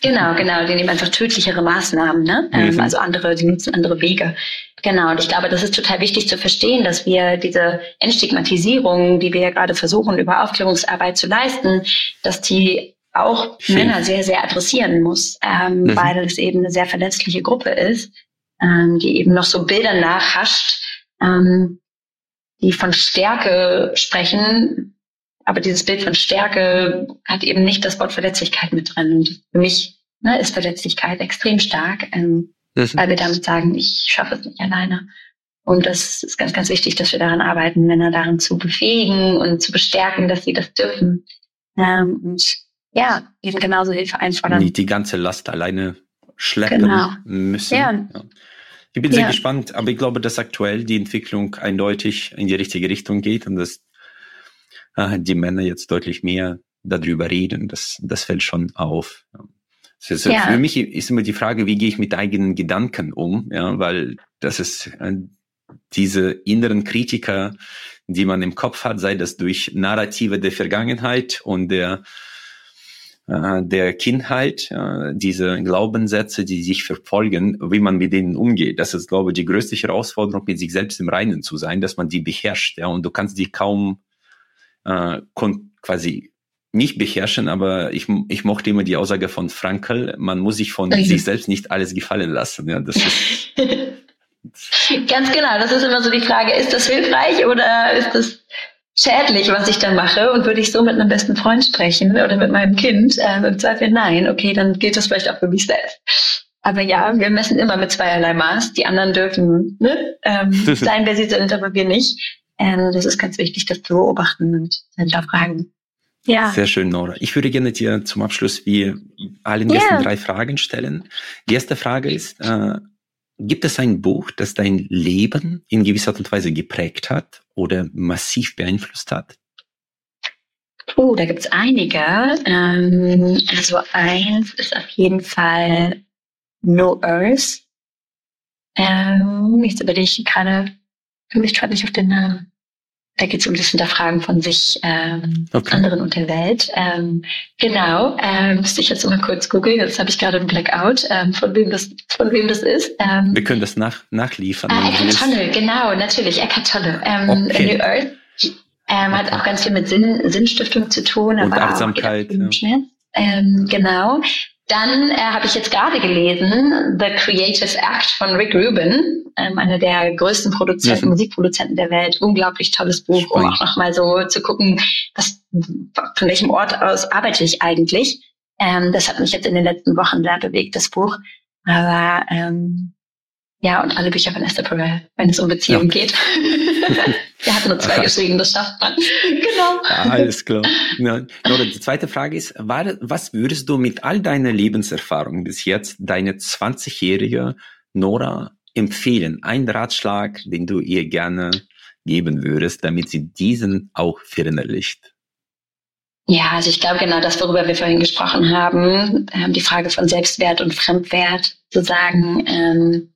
Speaker 1: Genau, genau. Die nehmen einfach tödlichere Maßnahmen, ne? Mhm. Also andere, die nutzen andere Wege. Genau. Und ich glaube, das ist total wichtig zu verstehen, dass wir diese Entstigmatisierung, die wir ja gerade versuchen, über Aufklärungsarbeit zu leisten, dass die auch Schön. Männer sehr, sehr adressieren muss, ähm, mhm. weil es eben eine sehr verletzliche Gruppe ist. ähm, die eben noch so Bilder nachhascht, ähm, die von Stärke sprechen. Aber dieses Bild von Stärke hat eben nicht das Wort Verletzlichkeit mit drin. Und für mich ne, ist Verletzlichkeit extrem stark, ähm, mhm. weil wir damit sagen, ich schaffe es nicht alleine. Und das ist ganz, ganz wichtig, dass wir daran arbeiten, Männer daran zu befähigen und zu bestärken, dass sie das dürfen. Ähm, und ja, eben genauso Hilfe einfordern.
Speaker 2: Nicht die ganze Last alleine schleppen genau. müssen. Ja. ja. Ich bin ja. sehr gespannt, aber ich glaube, dass aktuell die Entwicklung eindeutig in die richtige Richtung geht und dass äh, die Männer jetzt deutlich mehr darüber reden. Das, das fällt schon auf. Ist, ja. Für mich ist immer die Frage, wie gehe ich mit eigenen Gedanken um, ja, weil das ist äh, diese inneren Kritiker, die man im Kopf hat, sei das durch Narrative der Vergangenheit und der äh, der Kindheit, diese Glaubenssätze, die sich verfolgen, wie man mit denen umgeht. Das ist, glaube ich, die größte Herausforderung, mit sich selbst im Reinen zu sein, dass man die beherrscht. Ja, und du kannst die kaum äh, quasi nicht beherrschen, aber ich, ich mochte immer die Aussage von Frankel, man muss sich von mhm. sich selbst nicht alles gefallen lassen. Ja, das ist
Speaker 1: Ganz genau, das ist immer so die Frage, ist das hilfreich oder ist das schädlich, was ich da mache und würde ich so mit einem besten Freund sprechen oder mit meinem Kind? Ähm, Im Zweifel nein, okay, dann geht das vielleicht auch für mich selbst. Aber ja, wir messen immer mit zweierlei Maß. Die anderen dürfen ne, ähm, sein, wer sie sind, aber wir nicht. Ähm, das ist ganz wichtig, das zu beobachten und dann da fragen.
Speaker 2: Ja. Sehr schön, Nora. Ich würde gerne dir zum Abschluss wie allen Gästen yeah. drei Fragen stellen. Die erste Frage ist, äh, Gibt es ein Buch, das dein Leben in gewisser Art und Weise geprägt hat oder massiv beeinflusst hat?
Speaker 1: Oh, da gibt's einige. Ähm, also eins ist auf jeden Fall No Earth. Ähm, jetzt überlege ich gerade, ich gerade nicht auf den Namen. Da geht es um das Hinterfragen von sich, ähm, okay. anderen und der Welt. Ähm, genau, ähm, müsste ich jetzt mal kurz googeln. Jetzt habe ich gerade einen Blackout, ähm, von wem das, von wem das ist.
Speaker 2: Ähm, Wir können das nach, nachliefern.
Speaker 1: Ah, Eckhart Tolle, genau, natürlich, Eckhart Tolle. Ähm, okay. New Earth ähm, okay. hat auch ganz viel mit Sinn, Sinnstiftung zu tun.
Speaker 2: Und Achtsamkeit.
Speaker 1: Ja. Ähm, genau. Dann äh, habe ich jetzt gerade gelesen The Creative Act von Rick Rubin, ähm, einer der größten Produzenten, mhm. Musikproduzenten der Welt. Unglaublich tolles Buch, Spannend. um auch nochmal so zu gucken, was, von welchem Ort aus arbeite ich eigentlich. Ähm, das hat mich jetzt in den letzten Wochen sehr bewegt, das Buch. Aber ähm, ja, und alle Bücher von Esther Perel, wenn es um Beziehungen ja. geht. Er hat nur zwei geschrieben, das schafft man. genau.
Speaker 2: alles klar. Ja. Nora, die zweite Frage ist, was würdest du mit all deiner Lebenserfahrung bis jetzt deine 20-jährige Nora empfehlen? Ein Ratschlag, den du ihr gerne geben würdest, damit sie diesen auch verinnerlicht?
Speaker 1: Ja, also ich glaube genau das, worüber wir vorhin gesprochen haben, ähm, die Frage von Selbstwert und Fremdwert, zu sagen, ähm,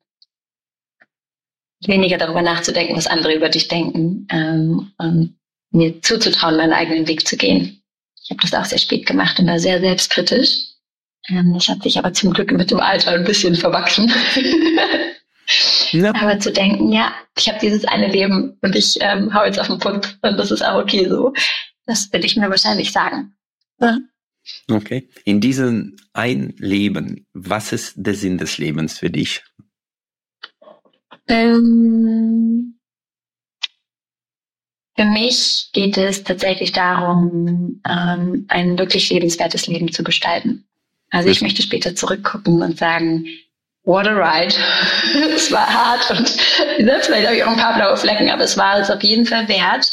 Speaker 1: weniger darüber nachzudenken, was andere über dich denken ähm, und mir zuzutrauen, meinen eigenen Weg zu gehen. Ich habe das auch sehr spät gemacht und war sehr selbstkritisch. Ähm, das hat sich aber zum Glück mit dem Alter ein bisschen verwachsen. ja. Aber zu denken, ja, ich habe dieses eine Leben und ich ähm, hau jetzt auf den Punkt und das ist auch okay so. Das würde ich mir wahrscheinlich sagen. Ja.
Speaker 2: Okay. In diesem ein Leben, was ist der Sinn des Lebens für dich?
Speaker 1: Ähm, für mich geht es tatsächlich darum, ähm, ein wirklich lebenswertes Leben zu gestalten. Also ich möchte später zurückgucken und sagen, what a ride. es war hart und ne, vielleicht habe ich auch ein paar blaue Flecken, aber es war es auf jeden Fall wert.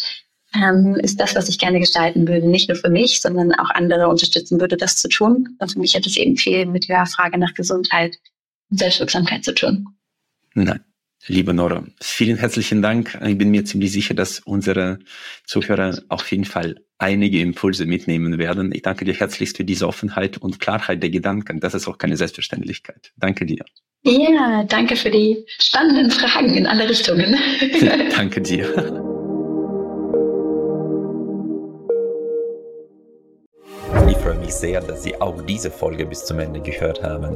Speaker 1: Ähm, ist das, was ich gerne gestalten würde, nicht nur für mich, sondern auch andere unterstützen würde, das zu tun. Und für mich hat es eben viel mit der Frage nach Gesundheit und Selbstwirksamkeit zu tun.
Speaker 2: Nein. Liebe Nora, vielen herzlichen Dank. Ich bin mir ziemlich sicher, dass unsere Zuhörer auf jeden Fall einige Impulse mitnehmen werden. Ich danke dir herzlichst für diese Offenheit und Klarheit der Gedanken. Das ist auch keine Selbstverständlichkeit. Danke dir.
Speaker 1: Ja, danke für die spannenden Fragen in alle Richtungen.
Speaker 2: danke dir. Ich freue mich sehr, dass Sie auch diese Folge bis zum Ende gehört haben.